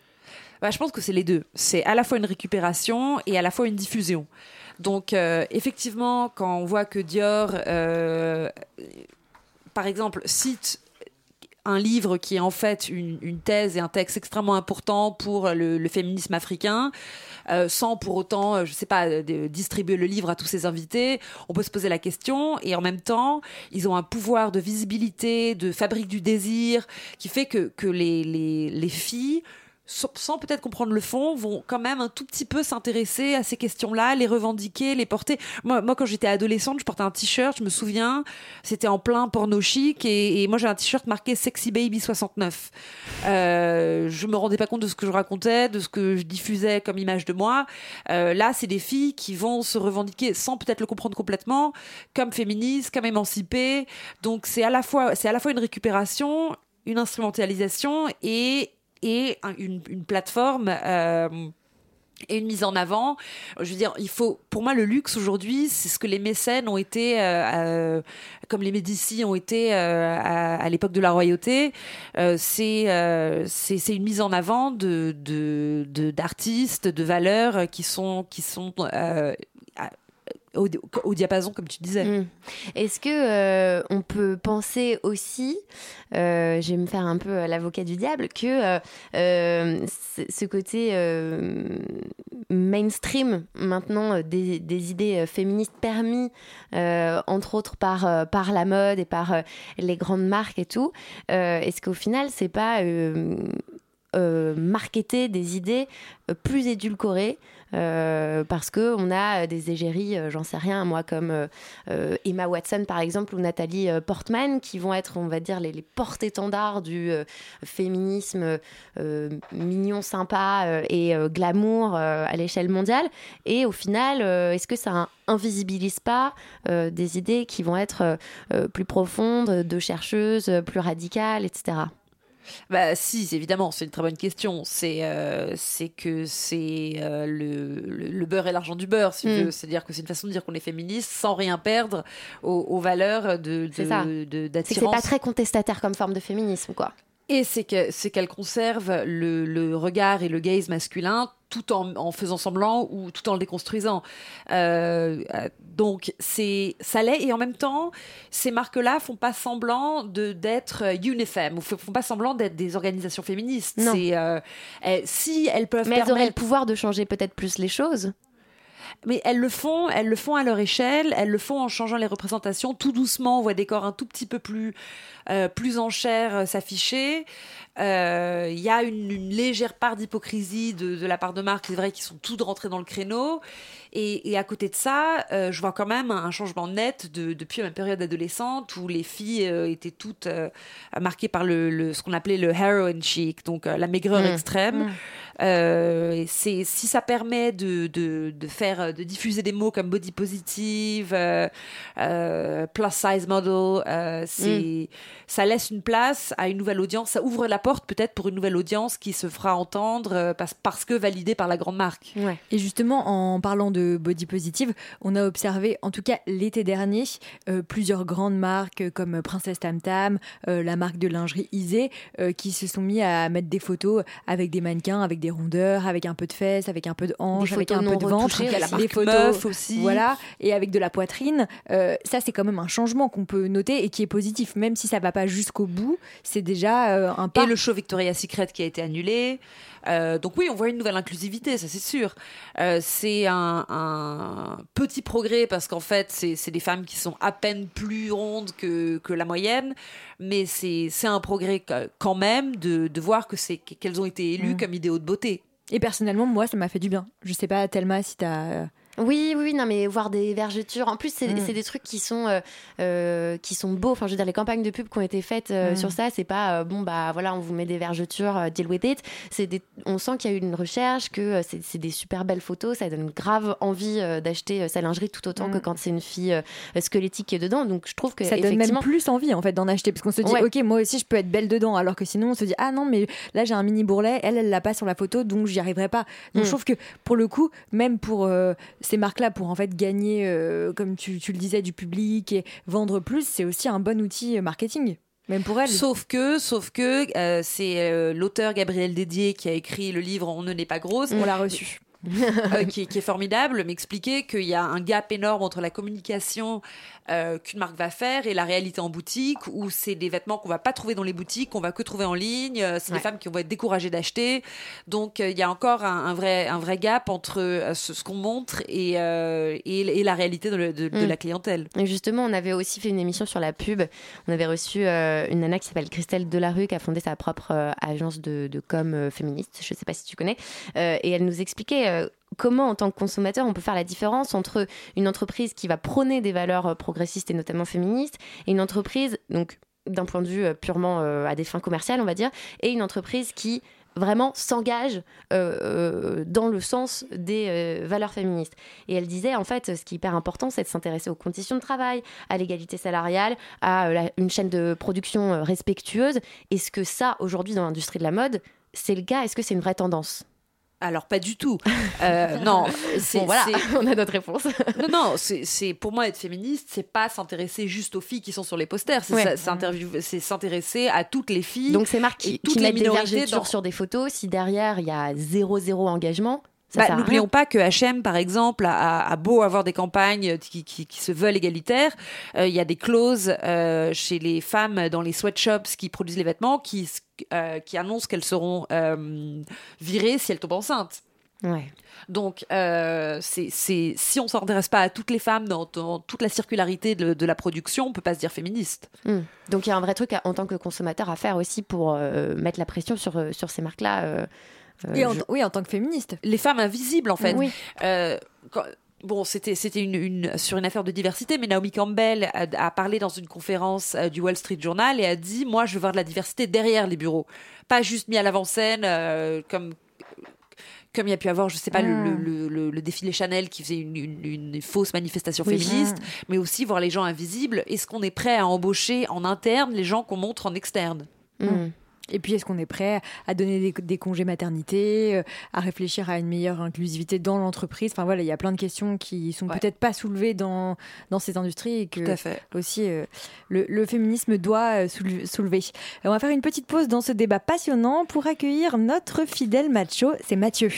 bah, je pense que c'est les deux c'est à la fois une récupération et à la fois une diffusion donc, euh, effectivement, quand on voit que Dior, euh, par exemple, cite un livre qui est en fait une, thèse et un texte extrêmement important pour le, féminisme africain, euh, sans pour autant, je sais pas, distribuer le livre à tous ses invités, on peut se poser la question. Et en même temps, ils ont un pouvoir de visibilité, de fabrique du désir, qui fait que, que les, les, les filles sans peut-être comprendre le fond, vont quand même un tout petit peu s'intéresser à ces questions-là, les revendiquer, les porter. Moi, moi quand j'étais adolescente, je portais un t-shirt, je me souviens, c'était en plein porno chic, et, moi j'ai un t-shirt marqué Sexy Baby 69. Euh, je me rendais pas compte de ce que je racontais, de ce que je diffusais comme image de moi. Euh, là, c'est des filles qui vont se revendiquer sans peut-être le comprendre complètement, comme féministes, comme émancipées. Donc c'est à la fois, c'est à la fois une récupération, une instrumentalisation et et une, plateforme euh, et une mise en avant. Je veux dire, il faut, pour moi, le luxe aujourd'hui, c'est ce que les mécènes ont été, euh, euh, comme les Médicis ont été euh, à, l'époque de la royauté. Euh, c'est, euh, c'est, c'est une mise en avant de, de, de, d'artistes, de valeurs qui sont, qui sont au, diapason, comme tu disais. Mmh. Est-ce que euh, on peut penser aussi, euh, je vais me faire un peu l'avocat du diable, que euh, euh ce côté euh, mainstream maintenant des, des, idées féministes permis, entre autres par par la mode et par les grandes marques et tout, est-ce qu'au final c'est pas euh, marketer des idées plus édulcorées Euh, parce que on a des égéries, euh, j'en sais rien, moi comme euh, Emma Watson par exemple ou Nathalie Portman, qui vont être, on va dire, les, les porte-étendards du féminisme mignon, sympa et glamour à l'échelle mondiale. Et au final, est-ce que ça invisibilise pas des idées qui vont être plus profondes, de chercheuses, plus radicales, etc. Bah si, évidemment, c'est une très bonne question. C'est euh, c'est que c'est euh, le, le, beurre et l'argent du beurre, si mm. C'est-à-dire que c'est une façon de dire qu'on est féministe sans rien perdre aux, valeurs de, d'attirance. C'est pas très contestataire comme forme de féminisme, quoi. Et c'est que c'est qu'elle conserve le, le, regard et le gaze masculin tout en, en, faisant semblant ou tout en le déconstruisant. Euh, donc c'est ça l'est et en même temps ces marques-là font pas semblant de d'être unifem ou font pas semblant d'être des organisations féministes. Non. Euh, si elles peuvent mais elles auraient le pouvoir de changer peut-être plus les choses mais elles le font, elles le font à leur échelle, elles le font en changeant les représentations tout doucement. On voit des corps un tout petit peu plus, euh, plus en chair euh, s'afficher. Euh, il y a une, légère part d'hypocrisie de, de, la part de Marc, c'est vrai qu'ils sont tous rentrés dans le créneau. Et, à côté de ça, euh, je vois quand même un changement net de, depuis ma période adolescente où les filles euh, étaient toutes euh, marquées par le, ce qu'on appelait le heroin chic, donc la maigreur mmh. extrême. Mmh. si ça permet de, faire de diffuser des mots comme body positive, plus size model, c'est mmh. Ça laisse une place à une nouvelle audience, ça ouvre la porte peut-être pour une nouvelle audience qui se fera entendre parce, parce que validée par la grande marque. Et justement en parlant de body positive, on a observé, en tout cas l'été dernier, euh, plusieurs grandes marques comme Princesse Tam Tam, euh, la marque de lingerie Isée, euh, qui se sont mis à mettre des photos avec des mannequins, avec des rondeurs, avec un peu de fesses, avec un peu de hanches, avec un peu de ventre, des photos aussi, voilà, et avec de la poitrine. ça, c'est quand même un changement qu'on peut noter et qui est positif, même si ça va pas jusqu'au bout. C'est déjà un pas. Et le show Victoria's Secret qui a été annulé. Euh, donc oui, on voit une nouvelle inclusivité, ça c'est sûr. Euh, c'est un, petit progrès parce qu'en fait, c'est des femmes qui sont à peine plus rondes que, la moyenne, mais c'est un progrès quand même de, voir que qu'elles ont été élues mmh. comme idéaux de beauté. Et personnellement, moi, ça m'a fait du bien. Je sais pas, Thelma, si tu as oui, oui, non, mais voir des vergetures. En plus, c'est mm. des trucs qui sont, euh, euh, qui sont beaux. Enfin, je veux dire, les campagnes de pub qui ont été faites euh, mm. sur ça, c'est pas bon, bah voilà, on vous met des vergetures, deal with it. Des, on sent qu'il y a eu une recherche, que c'est des super belles photos. Ça donne grave envie d'acheter sa lingerie tout autant que mm. quand c'est une fille squelettique qui est dedans. Donc, je trouve que ça donne même plus envie en fait d'en acheter parce qu'on se dit, ok, moi aussi je peux être belle dedans, alors que sinon on se dit, ah non, mais là j'ai un mini bourrelet, elle, elle l'a pas sur la photo, donc j'y arriverai pas. Donc, je trouve que pour le coup, même pour ces marques-là pour en fait gagner, euh, comme tu, le disais, du public et vendre plus, c'est aussi un bon outil euh, marketing. Même pour elle. Sauf que, sauf que euh, c'est l'auteur Gabriel Dédier qui a écrit le livre On ne n'est pas grosse. On l'a reçu. qui, qui, est formidable, m'expliquer qu'il y a un gap énorme entre la communication euh, qu'une marque va faire et la réalité en boutique, où c'est des vêtements qu'on va pas trouver dans les boutiques, qu'on va que trouver en ligne. Euh, c'est des femmes qui vont être découragées d'acheter. Donc euh, il y a encore un, vrai, un vrai gap entre ce, qu'on montre et, et, la réalité de, mm. la clientèle. Et justement, on avait aussi fait une émission sur la pub. On avait reçu une nana qui s'appelle Christelle Delarue, qui a fondé sa propre agence de, de com féministe. Je sais pas si tu connais. et elle nous expliquait comment, en tant que consommateur, on peut faire la différence entre une entreprise qui va prôner des valeurs euh, progressistes et notamment féministes et une entreprise, donc d'un point de vue euh, purement euh, à des fins commerciales, on va dire, et une entreprise qui vraiment s'engage dans le sens des valeurs féministes. Et elle disait, en fait, ce qui est hyper important, c'est de s'intéresser aux conditions de travail, à l'égalité salariale, à une chaîne de production respectueuse. Est-ce que ça, aujourd'hui, dans l'industrie de la mode, c'est le cas Est-ce que c'est une vraie tendance? Alors pas du tout. Euh, non, c'est voilà, on a notre réponse. non, non, c'est pour moi être féministe, c'est pas s'intéresser juste aux filles qui sont sur les posters, c'est s'intéresser à toutes les filles. Donc c'est marqué qui, qui mettent des vergetures sur des photos. Si derrière il y a zéro zéro engagement, bah, N'oublions pas que H&M, par exemple, a, beau avoir des campagnes qui, qui, qui se veulent égalitaires, euh, il y a des clauses euh, chez les femmes dans les sweatshops qui produisent les vêtements qui, euh, qui annoncent qu'elles seront virées si elles tombent enceintes. Ouais. Donc, c'est, si on ne s'intéresse pas à toutes les femmes dans, toute la circularité de, la production, on peut pas se dire féministe. Hmm. Donc, il y a un vrai truc en tant que consommateur à faire aussi pour mettre la pression sur, sur ces marques-là Euh, Et en- je- Oui, en tant que féministe. les femmes invisibles en fait. Oui. Euh, quand- Bon, c'était c'était une, une- sur une affaire de diversité, mais Naomi Campbell a, a parlé dans une conférence euh, du Wall Street Journal et a dit moi je veux voir de la diversité derrière les bureaux, pas juste mis à l'avant-scène euh, comme comme il y a pu avoir, je sais pas, le- Ah. le, le- le- le défilé Chanel qui faisait une, une- une fausse manifestation Oui. féministe, mais aussi voir les gens invisibles. Est-ce qu'on est prêt à embaucher en interne les gens qu'on montre en externe? Hmm. Et puis, est-ce qu'on est prêt à donner des, des congés maternité, euh, à réfléchir à une meilleure inclusivité dans l'entreprise? Enfin voilà, il y a plein de questions qui sont Ouais. peut-être pas soulevées dans, dans cette industrie et que Tout à fait. aussi euh, le, le féminisme doit euh, soule- soulever. On va faire une petite pause dans ce débat passionnant pour accueillir notre fidèle macho, c'est Mathieu.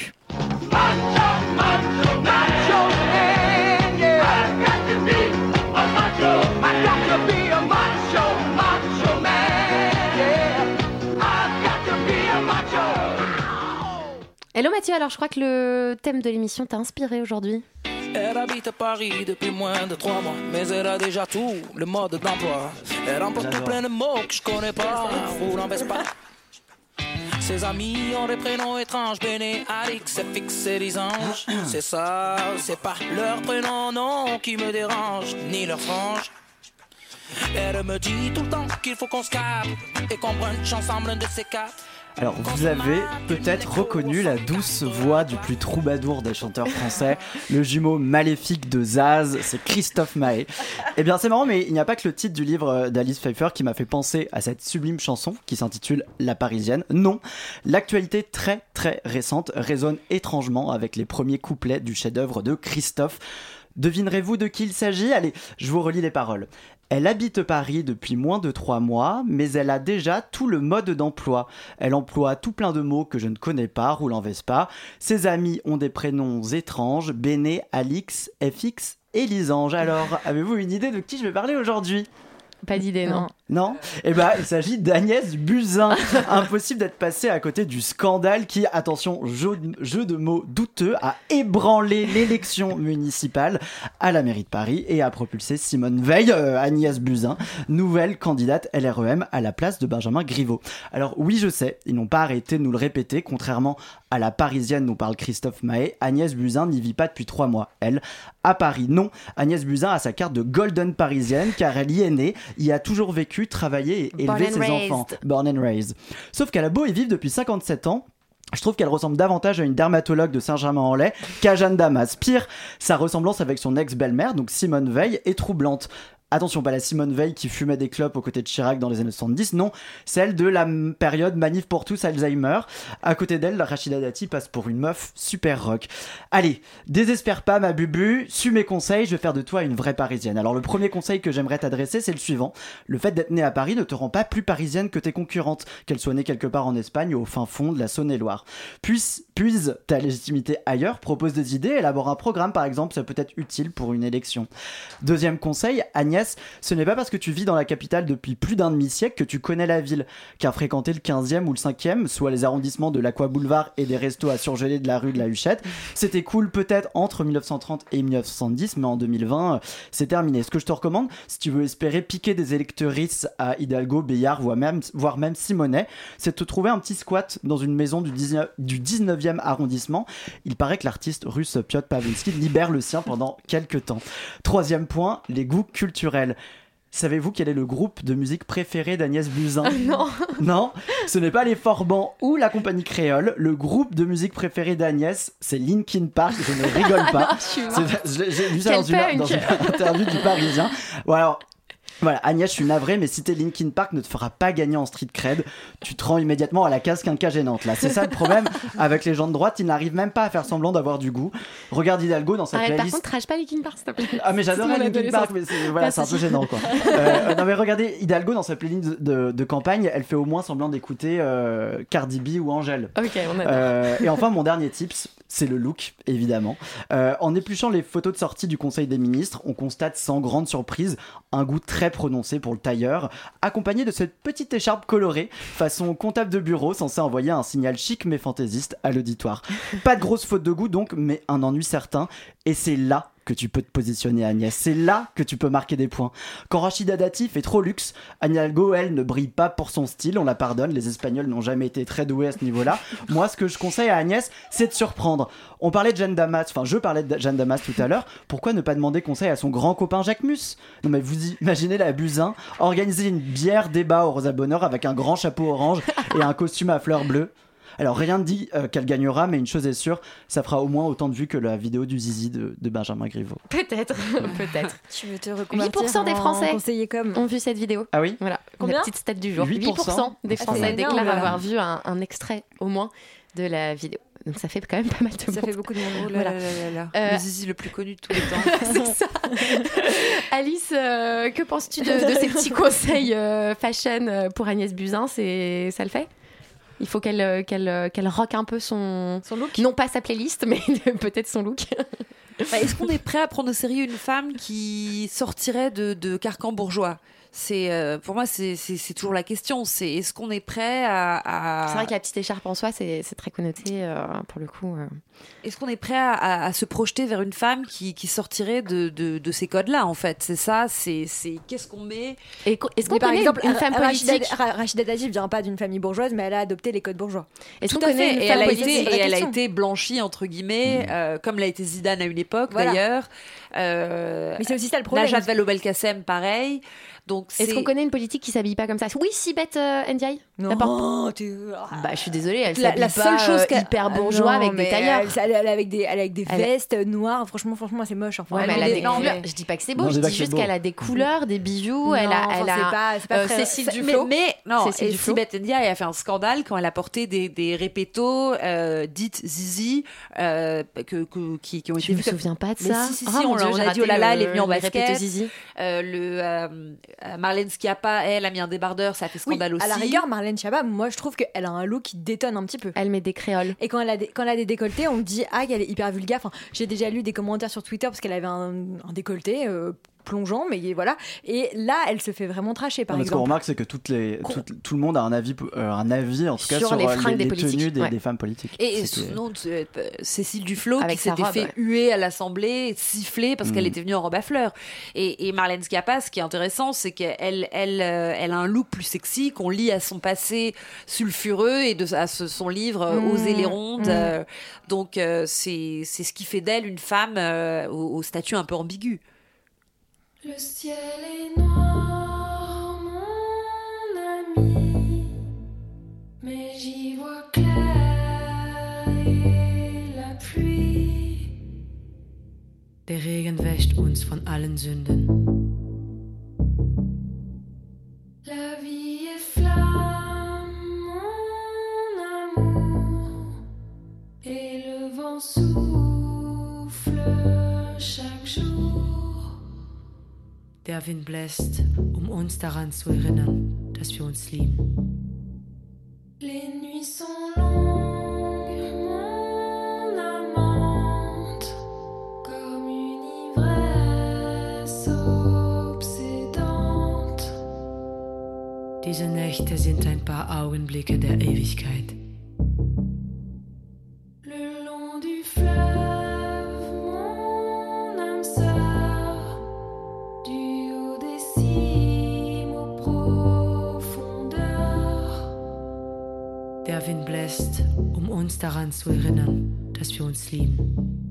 Hello Mathieu, alors je crois que le thème de l'émission t'a inspiré aujourd'hui. Elle habite à Paris depuis moins de trois mois, mais elle a déjà tout le mode d'emploi. Elle emporte plein de mots que je connais pas, roule en Vespa. Ses amis ont des prénoms étranges, Béné, Alix, FX et les anges. C'est ça, c'est pas leur prénom, non, qui me dérange, ni leur frange. Elle me dit tout le temps qu'il faut qu'on se capte et qu'on brunch ensemble un de ces quatre. Alors, vous avez peut-être reconnu la douce voix du plus troubadour des chanteurs français, le jumeau maléfique de Zaz, c'est Christophe Maé. Eh bien, c'est marrant, mais il n'y a pas que le titre du livre d'Alice Pfeiffer qui m'a fait penser à cette sublime chanson qui s'intitule La Parisienne. Non, l'actualité très très récente résonne étrangement avec les premiers couplets du chef-d'œuvre de Christophe. Devinerez-vous de qui il s'agit? Allez, je vous relis les paroles. Elle habite Paris depuis moins de trois mois, mais elle a déjà tout le mode d'emploi. Elle emploie tout plein de mots que je ne connais pas, roulant Vespa. Ses amis ont des prénoms étranges, Béné, Alix, FX et Lisange. Alors, avez-vous une idée de qui je vais parler aujourd'hui? Pas d'idée, non Eh ben, il s'agit d'Agnès Buzyn. Impossible d'être passé à côté du scandale qui, attention, jeu, jeu de mots douteux, a ébranlé l'élection municipale à la mairie de Paris et a propulsé Simone Veil, euh, Agnès Buzyn, nouvelle candidate LREM à la place de Benjamin Griveaux. Alors oui, je sais, ils n'ont pas arrêté de nous le répéter, contrairement à la parisienne nous parle Christophe Mahé, Agnès Buzyn n'y vit pas depuis trois mois. Elle, à Paris, non. Agnès Buzyn a sa carte de golden parisienne car elle y est née, y a toujours vécu, travaillé et élevé ses raised. enfants. Born and raised. Sauf qu'elle a beau y vivre depuis 57 ans, je trouve qu'elle ressemble davantage à une dermatologue de Saint-Germain-en-Laye qu'à Jeanne Damas. Pire, sa ressemblance avec son ex-belle-mère, donc Simone Veil, est troublante. Attention, pas la Simone Veil qui fumait des clopes aux côtés de Chirac dans les années 70, non, celle de la période Manif pour tous Alzheimer. À côté d'elle, Rachida Dati passe pour une meuf super rock. Allez, désespère pas ma bubu, suis mes conseils, je vais faire de toi une vraie parisienne. Alors le premier conseil que j'aimerais t'adresser, c'est le suivant. Le fait d'être née à Paris ne te rend pas plus parisienne que tes concurrentes, qu'elles soient nées quelque part en Espagne ou au fin fond de la Saône-et-Loire. Puisse, puise ta légitimité ailleurs, propose des idées, élabore un programme par exemple, ça peut être utile pour une élection. Deuxième conseil, Agnès, ce n'est pas parce que tu vis dans la capitale depuis plus d'un demi-siècle que tu connais la ville, car fréquenter le 15e ou le 5e, soit les arrondissements de l'Aqua Boulevard et des restos à surgeler de la rue de la Huchette, c'était cool peut-être entre 1930 et 1970, mais en 2020, euh, c'est terminé. Ce que je te recommande, si tu veux espérer piquer des électrices à Hidalgo, Béillard, voire même, Simonet, c'est de te trouver un petit squat dans une maison du 19, du 19e arrondissement. Il paraît que l'artiste russe Piotr Pavlinsky libère le sien pendant quelques temps. Troisième point, les goûts culturels. Savez-vous quel est le groupe de musique préféré d'Agnès Buzyn non. Non, ce n'est pas les Forbans ou la compagnie créole. Le groupe de musique préféré d'Agnès, c'est Linkin Park. Je ne rigole pas. J'ai j'ai vu ça dans une, punk. dans une interview du Parisien. Bon, alors, voilà, Agnès, je suis navré, mais citer Linkin Park ne te fera pas gagner en street cred. Tu te rends immédiatement à la case quinca gênante. Là, c'est ça le problème avec les gens de droite. Ils n'arrivent même pas à faire semblant d'avoir du goût. Regarde Hidalgo dans sa Arrête, par playlist. contre, trash pas les King Park, s'il te plaît. Ah mais mon Linkin Park, mais c'est voilà, un peu gênant quoi. Euh, non mais regardez, Hidalgo dans sa playlist de, de campagne, elle fait au moins semblant d'écouter euh, Cardi B ou Angèle. Ok, on adore. Euh, et enfin, mon dernier tips, c'est le look, évidemment. Euh, en épluchant les photos de sortie du Conseil des ministres, on constate sans grande surprise un goût très prononcé pour le tailleur, accompagné de cette petite écharpe colorée, façon comptable de bureau, censé envoyer un signal chic mais fantaisiste à l'auditoire. Pas de grosse faute de goût donc, mais un ennui certain. Et c'est là que tu peux te positionner, Agnès. C'est là que tu peux marquer des points. Quand Rachida Dati fait trop luxe, Anne Hidalgo, elle, ne brille pas pour son style. On la pardonne. Les Espagnols n'ont jamais été très doués à ce niveau-là. Moi, ce que je conseille à Agnès, c'est de surprendre. On parlait de Jeanne Damas, enfin, je parlais de Jeanne Damas tout à l'heure. Pourquoi ne pas demander conseil à son grand copain Jacques Mus? Non, mais vous imaginez la busin organiser une bière débat au Rosa Bonheur avec un grand chapeau orange et un costume à fleurs bleues. Alors rien ne dit euh, qu'elle gagnera, mais une chose est sûre, ça fera au moins autant de vues que la vidéo du zizi de, de Benjamin Griveaux. Peut-être, peut-être. Tu veux te reconvertir 8% des Français conseiller com. ont vu cette vidéo. Ah oui Voilà, Combien la petite stat du jour. 8%. 8%, des Ah, Français déclarent avoir vu un, un extrait au moins de la vidéo. Donc ça fait quand même pas mal de Ça monde. fait beaucoup de monde. Oh là Voilà. là là là. Euh, Le zizi le plus connu de tous les temps. C'est ça. Alice, euh, que penses-tu de, de ces petits conseils euh, fashion pour Agnès Buzyn? C'est ça le fait? Il faut qu'elle euh, qu'elle euh, qu'elle rock un peu son Son look non pas sa playlist, mais peut-être son look. Bah, Est-ce qu'on est prêt à prendre au sérieux une femme qui sortirait de, de carcan bourgeois? C'est euh, pour moi c'est toujours la question c'est est-ce qu'on est prêt à, à- C'est vrai que la petite écharpe en soi, c'est très connoté euh, pour le coup. euh. est-ce qu'on est prêt à, à- à se projeter vers une femme qui, qui sortirait de, de, de ces codes là en fait? C'est ça? C'est qu'est-ce qu'on met? Et Est-ce qu'on par connaît exemple, une femme Rachida, politique? Ra- Rachida Dati vient pas d'une famille bourgeoise, mais elle a adopté les codes bourgeois. Est-ce Tout qu'on connaît une Et femme elle a politique? été, C'est la et elle a question. été blanchie entre guillemets, euh, comme l'a été Zidane à une époque Voilà. d'ailleurs. Euh, Mais c'est aussi ça le problème. Najat Vallaud-Belkacem, pareil. Donc Est-ce qu'on connaît une politique qui s'habille pas comme ça? Oui, Sibeth euh, Ndiaye? Non, tu... ah. Bah, je suis désolée, elle La, s'habille la pas seule chose euh, qu'elle- hyper Ah bourgeois non, avec des tailleurs. Elle, elle- avec des, elle est avec des Elle- vestes noires. Franchement, franchement, c'est moche. Enfin, Ouais, mais elle elle a des couleurs. mais- Je dis pas que c'est beau, Non, je dis pas juste qu'elle a des couleurs, des bijoux. Non, elle a, enfin, elle c'est a pas- pas euh, très- Cécile Duflo. Mais, mais non, Cécile et Duflo. Sibeth Ndiaye a fait un scandale quand elle a porté des, des répétos euh, dites zizi euh, que, que- qui, qui ont été Je me souviens pas de ça. si, si, Ah, si, mon on, l'a- dit oh là là, elle est venue en les répétos basket. zizi. Euh, le euh, euh, Marlène Schiappa, elle a mis un débardeur, ça a fait scandale aussi. à la rigueur, Marlène Moi je trouve qu'elle a un look qui détonne un petit peu. Elle met des créoles. Et quand elle a des, quand elle a des décolletés, on me dit ah qu'elle est hyper vulgaire. Enfin, j'ai déjà lu des commentaires sur Twitter parce qu'elle avait un, un décolleté euh, plongeant, mais voilà. Et là, elle se fait vraiment tracher, par Non, mais ce qu'on exemple. remarque, c'est que toutes les, Con- tout, tout le monde a un avis, euh, un avis en tout cas Sur sur, les euh, des les politiques, tenues des, ouais. des femmes politiques. Et, et sinon, euh, Cécile Duflo Avec qui s'était robe, fait ouais. huer à l'Assemblée, siffler parce Mm. qu'elle était venue en robe à fleurs. Et, et Marlène Schiappa, ce qui est intéressant, c'est qu'elle elle, euh, elle a un look plus sexy qu'on lit à son passé sulfureux et de, à ce- son livre euh, Mm. Oser les rondes. Mm. Euh, donc euh, c'est c'est ce qui fait d'elle une femme euh, au, au statut un peu ambigu. Le ciel est noir, mon ami, mais j'y vois clair et la pluie. Der Regen wäscht uns von allen Sünden. Der Wind bläst, um uns daran zu erinnern, dass wir uns lieben. Les nuits sont longues, mon amante, comme une ivresse obsédante. Diese Nächte sind ein paar Augenblicke der Ewigkeit. Daran zu erinnern, dass wir uns lieben.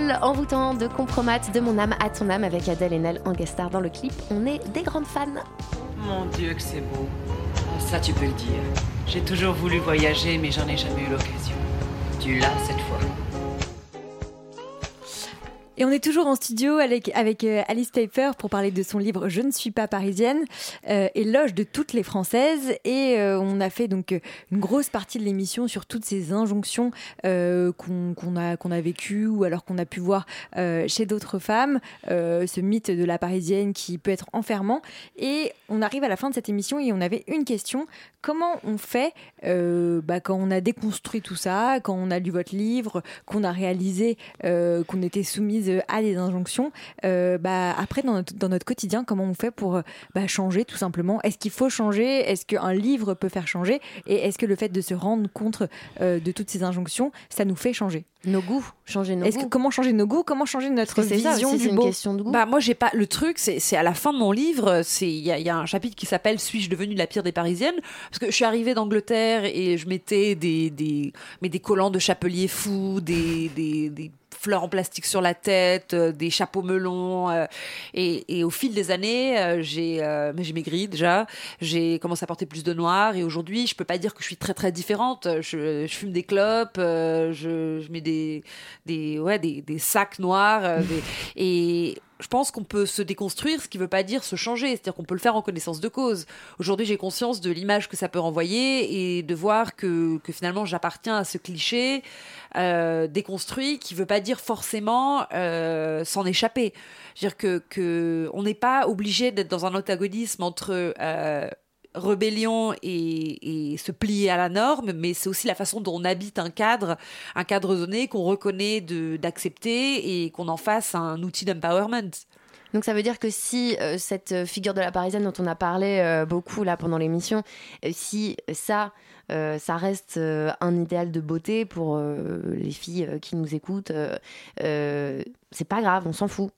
Single envoûtant de Compromat de mon âme à ton âme avec Adèle Haenel en guest dans le clip. On est des grandes fans. Mon Dieu que c'est beau. Ça tu peux le dire. J'ai toujours voulu voyager mais j'en ai jamais eu l'occasion. Tu l'as cette fois. On est toujours en studio avec, euh, Alice Pfeiffer pour parler de son livre Je ne suis pas parisienne, euh, éloge de toutes les Françaises. Et euh, on a fait donc euh, une grosse partie de l'émission sur toutes ces injonctions qu'on a, vécues ou alors qu'on a pu voir chez d'autres femmes, ce mythe de la parisienne qui peut être enfermant. Et on arrive à la fin de cette émission et on avait une question. Comment on fait bah, quand on a déconstruit tout ça, quand on a lu votre livre, qu'on a réalisé qu'on était soumise à des injonctions, euh, bah, après dans notre, dans notre quotidien, comment on fait pour euh, bah, changer tout simplement? Est-ce qu'il faut changer? Est-ce qu'un livre peut faire changer? Et est-ce que le fait de se rendre compte euh, de toutes ces injonctions, ça nous fait changer? Nos goûts, changer nos que goûts. comment changer nos goûts? Comment changer notre c'est ça vision aussi, du c'est une beau? question de goût. Bah moi j'ai pas le truc c'est à la fin de mon livre c'est il y, a- il y a un chapitre qui s'appelle suis-je devenue la pire des parisiennes? Parce que je suis arrivée d'Angleterre et je mettais des des mais des collants de chapelier fous des des, des fleurs en plastique sur la tête, euh, des chapeaux melons. euh, et, et au fil des années, euh, j'ai j'ai maigri déjà. J'ai commencé à porter plus de noir. Et aujourd'hui, je peux pas dire que je suis très très différente. Je, je fume des clopes, je, je mets des des ouais des, des sacs noirs. et je pense qu'on peut se déconstruire, ce qui veut pas dire se changer, c'est-à-dire qu'on peut le faire en connaissance de cause. Aujourd'hui, j'ai conscience de l'image que ça peut renvoyer et de voir que, finalement j'appartiens à ce cliché euh, déconstruit qui veut pas dire forcément euh, s'en échapper. Je veux dire que, que on n'est pas obligé d'être dans un antagonisme entre euh, rébellion et, et se plier à la norme, mais c'est aussi la façon dont on habite un cadre, un cadre donné qu'on reconnaît d'accepter et qu'on en fasse un outil d'empowerment. Donc ça veut dire que si euh, cette figure de la parisienne dont on a parlé euh, beaucoup là pendant l'émission, euh, si ça, ça reste un idéal de beauté pour les filles qui nous écoutent, c'est pas grave, on s'en fout.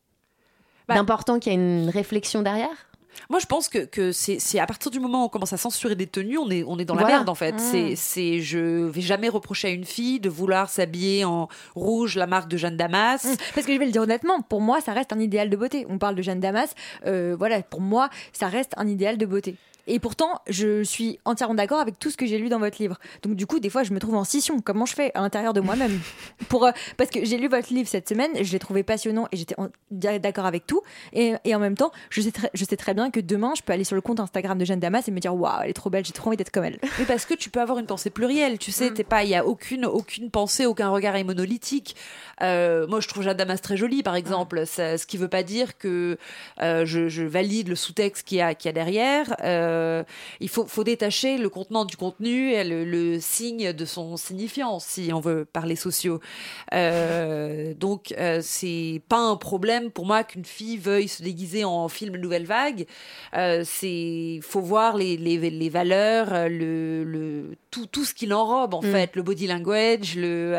L'important qu'il y ait une réflexion derrière? Moi, je pense que, que c'est à partir du moment où on commence à censurer des tenues, on est, on est dans la merde en fait. Mmh. C'est, je vais jamais reprocher à une fille de vouloir s'habiller en rouge, la marque de Jeanne Damas. Mmh. Parce que je vais le dire honnêtement, pour moi, ça reste un idéal de beauté. On parle de Jeanne Damas, euh, voilà, pour moi, ça reste un idéal de beauté. Et pourtant, je suis entièrement d'accord avec tout ce que j'ai lu dans votre livre. Donc du coup, des fois, je me trouve en scission. Comment je fais à l'intérieur de moi-même Pour euh, parce que j'ai lu votre livre cette semaine, je l'ai trouvé passionnant et j'étais d'accord avec tout. Et, et en même temps, je sais, très, je sais très bien que demain, je peux aller sur le compte Instagram de Jeanne Damas et me dire waouh, elle est trop belle, j'ai trop envie d'être comme elle. Mais parce que tu peux avoir une pensée plurielle, tu sais, t'es pas, il y a aucune, aucune pensée, aucun regard est monolithique. Euh, moi, je trouve Jeanne Damas très jolie, par exemple, Ça- ce qui veut pas dire que euh, je, je valide le sous-texte qu'il y a, qu'il y a derrière. Euh, il faut, faut détacher le contenant du contenu et le, le signe de son signifiant, si on veut parler sociaux. Euh, donc, euh, c'est pas un problème pour moi qu'une fille veuille se déguiser en film Nouvelle Vague. Euh, c'est, faut voir les, les, les valeurs, le, le, tout, tout ce qui l'enrobe, en Mm. fait, le body language, le,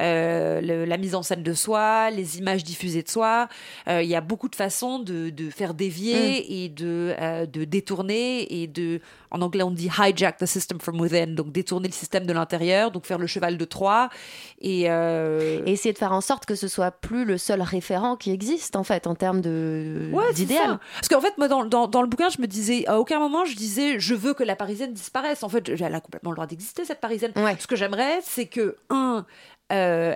le- la mise en scène de soi, les images diffusées de soi. Il y a beaucoup de façons de, de faire dévier et de, euh, de détourner et de, en anglais on dit hijack the system from within, donc détourner le système de l'intérieur, donc faire le cheval de Troie et, euh, Et essayer de faire en sorte que ce soit plus le seul référent qui existe en fait en termes de Ouais, d'idéal. Parce qu'en fait, moi, dans, dans, dans le bouquin, je me disais, à aucun moment, je disais, je veux que la Parisienne disparaisse. En fait, elle a complètement le droit d'exister, cette Parisienne. Ce que j'aimerais, c'est que, un, euh,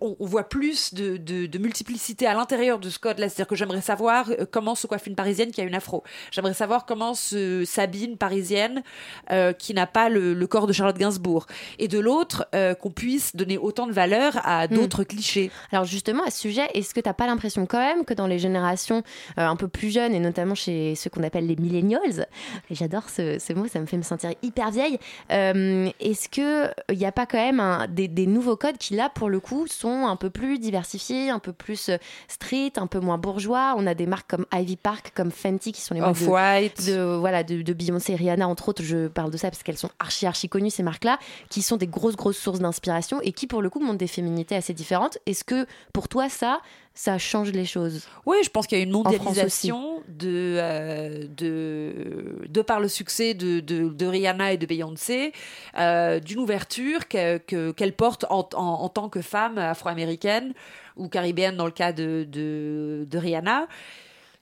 on, on voit plus de, de, de multiplicité à l'intérieur de ce code-là. C'est-à-dire que j'aimerais savoir euh, comment se coiffe une Parisienne qui a une afro. J'aimerais savoir comment se s'habille une Parisienne euh, qui n'a pas le, le corps de Charlotte Gainsbourg. Et de l'autre, euh, qu'on puisse donner autant de valeur à d'autres clichés. Alors justement, à ce sujet, est-ce que tu n'as pas l'impression quand même que dans les générations euh, un peu plus jeunes, et notamment chez ceux qu'on appelle les millennials, et j'adore ce, ce mot, ça me fait me sentir hyper vieille, est-ce qu'il n'y a pas quand même un- des, des nouveaux codes qui, là, pour le coup, sont un peu plus diversifiés, un peu plus euh, street, un peu moins bourgeois On a des marques comme Ivy Park, comme Fenty, qui sont les marques de, Off-White. de, voilà, de, de Beyoncé et Rihanna, entre autres, je parle de ça parce qu'elles sont archi archi connues, ces marques-là, qui sont des grosses grosses sources d'inspiration et qui, pour le coup, montrent des féminités assez différentes. Est-ce que pour toi, ça, ça change les choses. Oui, je pense qu'il y a une mondialisation de, euh, de, de par le succès de, de, de Rihanna et de Beyoncé, euh, d'une ouverture que- que- qu'elle porte en, en, en tant que femme afro-américaine ou caribéenne dans le cas de, de, de Rihanna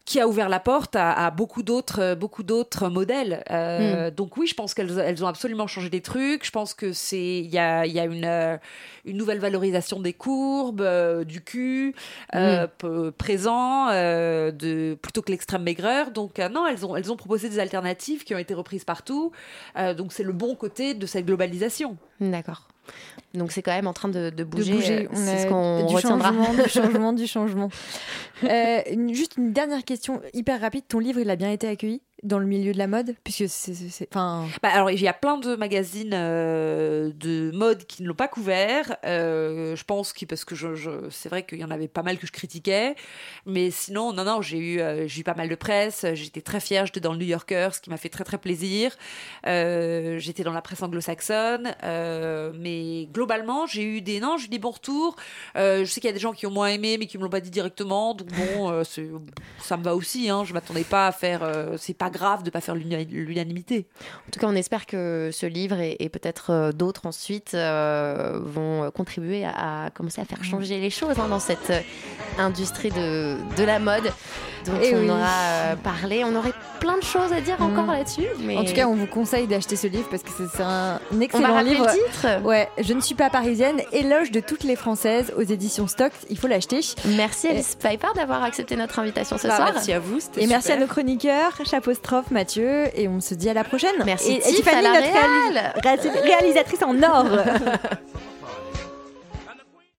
qui a ouvert la porte à, à beaucoup d'autres beaucoup d'autres modèles. Euh, donc oui je pense qu'elles elles ont absolument changé des trucs. Je pense que c'est il y a, il y a une euh, une nouvelle valorisation des courbes euh, du cul euh, p- présent euh, de plutôt que l'extrême maigreur. Donc euh, non elles ont elles ont proposé des alternatives qui ont été reprises partout. Euh, donc c'est le bon côté de cette globalisation. D'accord. Donc c'est quand même en train de, de bouger. bouger. euh, C'est ce qu'on du retiendra. changement, du changement, du changement. Euh, une- juste une dernière question hyper rapide. Ton livre, il a bien été accueilli? Dans le milieu de la mode Puisque c'est. Enfin. Bah, alors, il y a plein de magazines euh, de mode qui ne l'ont pas couvert. Euh, je pense que parce que je, c'est vrai qu'il y en avait pas mal que je critiquais, mais sinon, non, non, j'ai eu, euh, j'ai eu pas mal de presse. J'étais très fière. J'étais dans le New Yorker, ce qui m'a fait très très plaisir. J'étais dans la presse anglo-saxonne, mais globalement, j'ai eu des non, j'ai eu des bons retours. Je sais qu'il y a des gens qui ont moins aimé, mais qui me l'ont pas dit directement. Donc bon, ça me va aussi. Hein, je m'attendais pas à faire. c'est pas grave de pas faire l'unanimité. En tout cas, on espère que ce livre et, et peut-être euh, d'autres ensuite euh, vont contribuer à, à commencer à faire changer les choses hein, dans cette euh, industrie de, de la mode dont Eh on oui. aura parlé. On aurait plein de choses à dire encore là-dessus. Mais... En tout cas, on vous conseille d'acheter ce livre parce que c'est- un On va excellent livre. le titre Ouais, je ne suis pas parisienne. Éloge de toutes les françaises aux éditions Stock. Il faut l'acheter. Merci Alice Piper d'avoir accepté notre invitation ce Bah, soir. merci à vous, Et merci à nos chroniqueurs, Chapostrophe, Mathieu, et on se dit à la prochaine. Merci et, et Tiff Tiffany, notre réalis- réal. réalis- réalisatrice en or.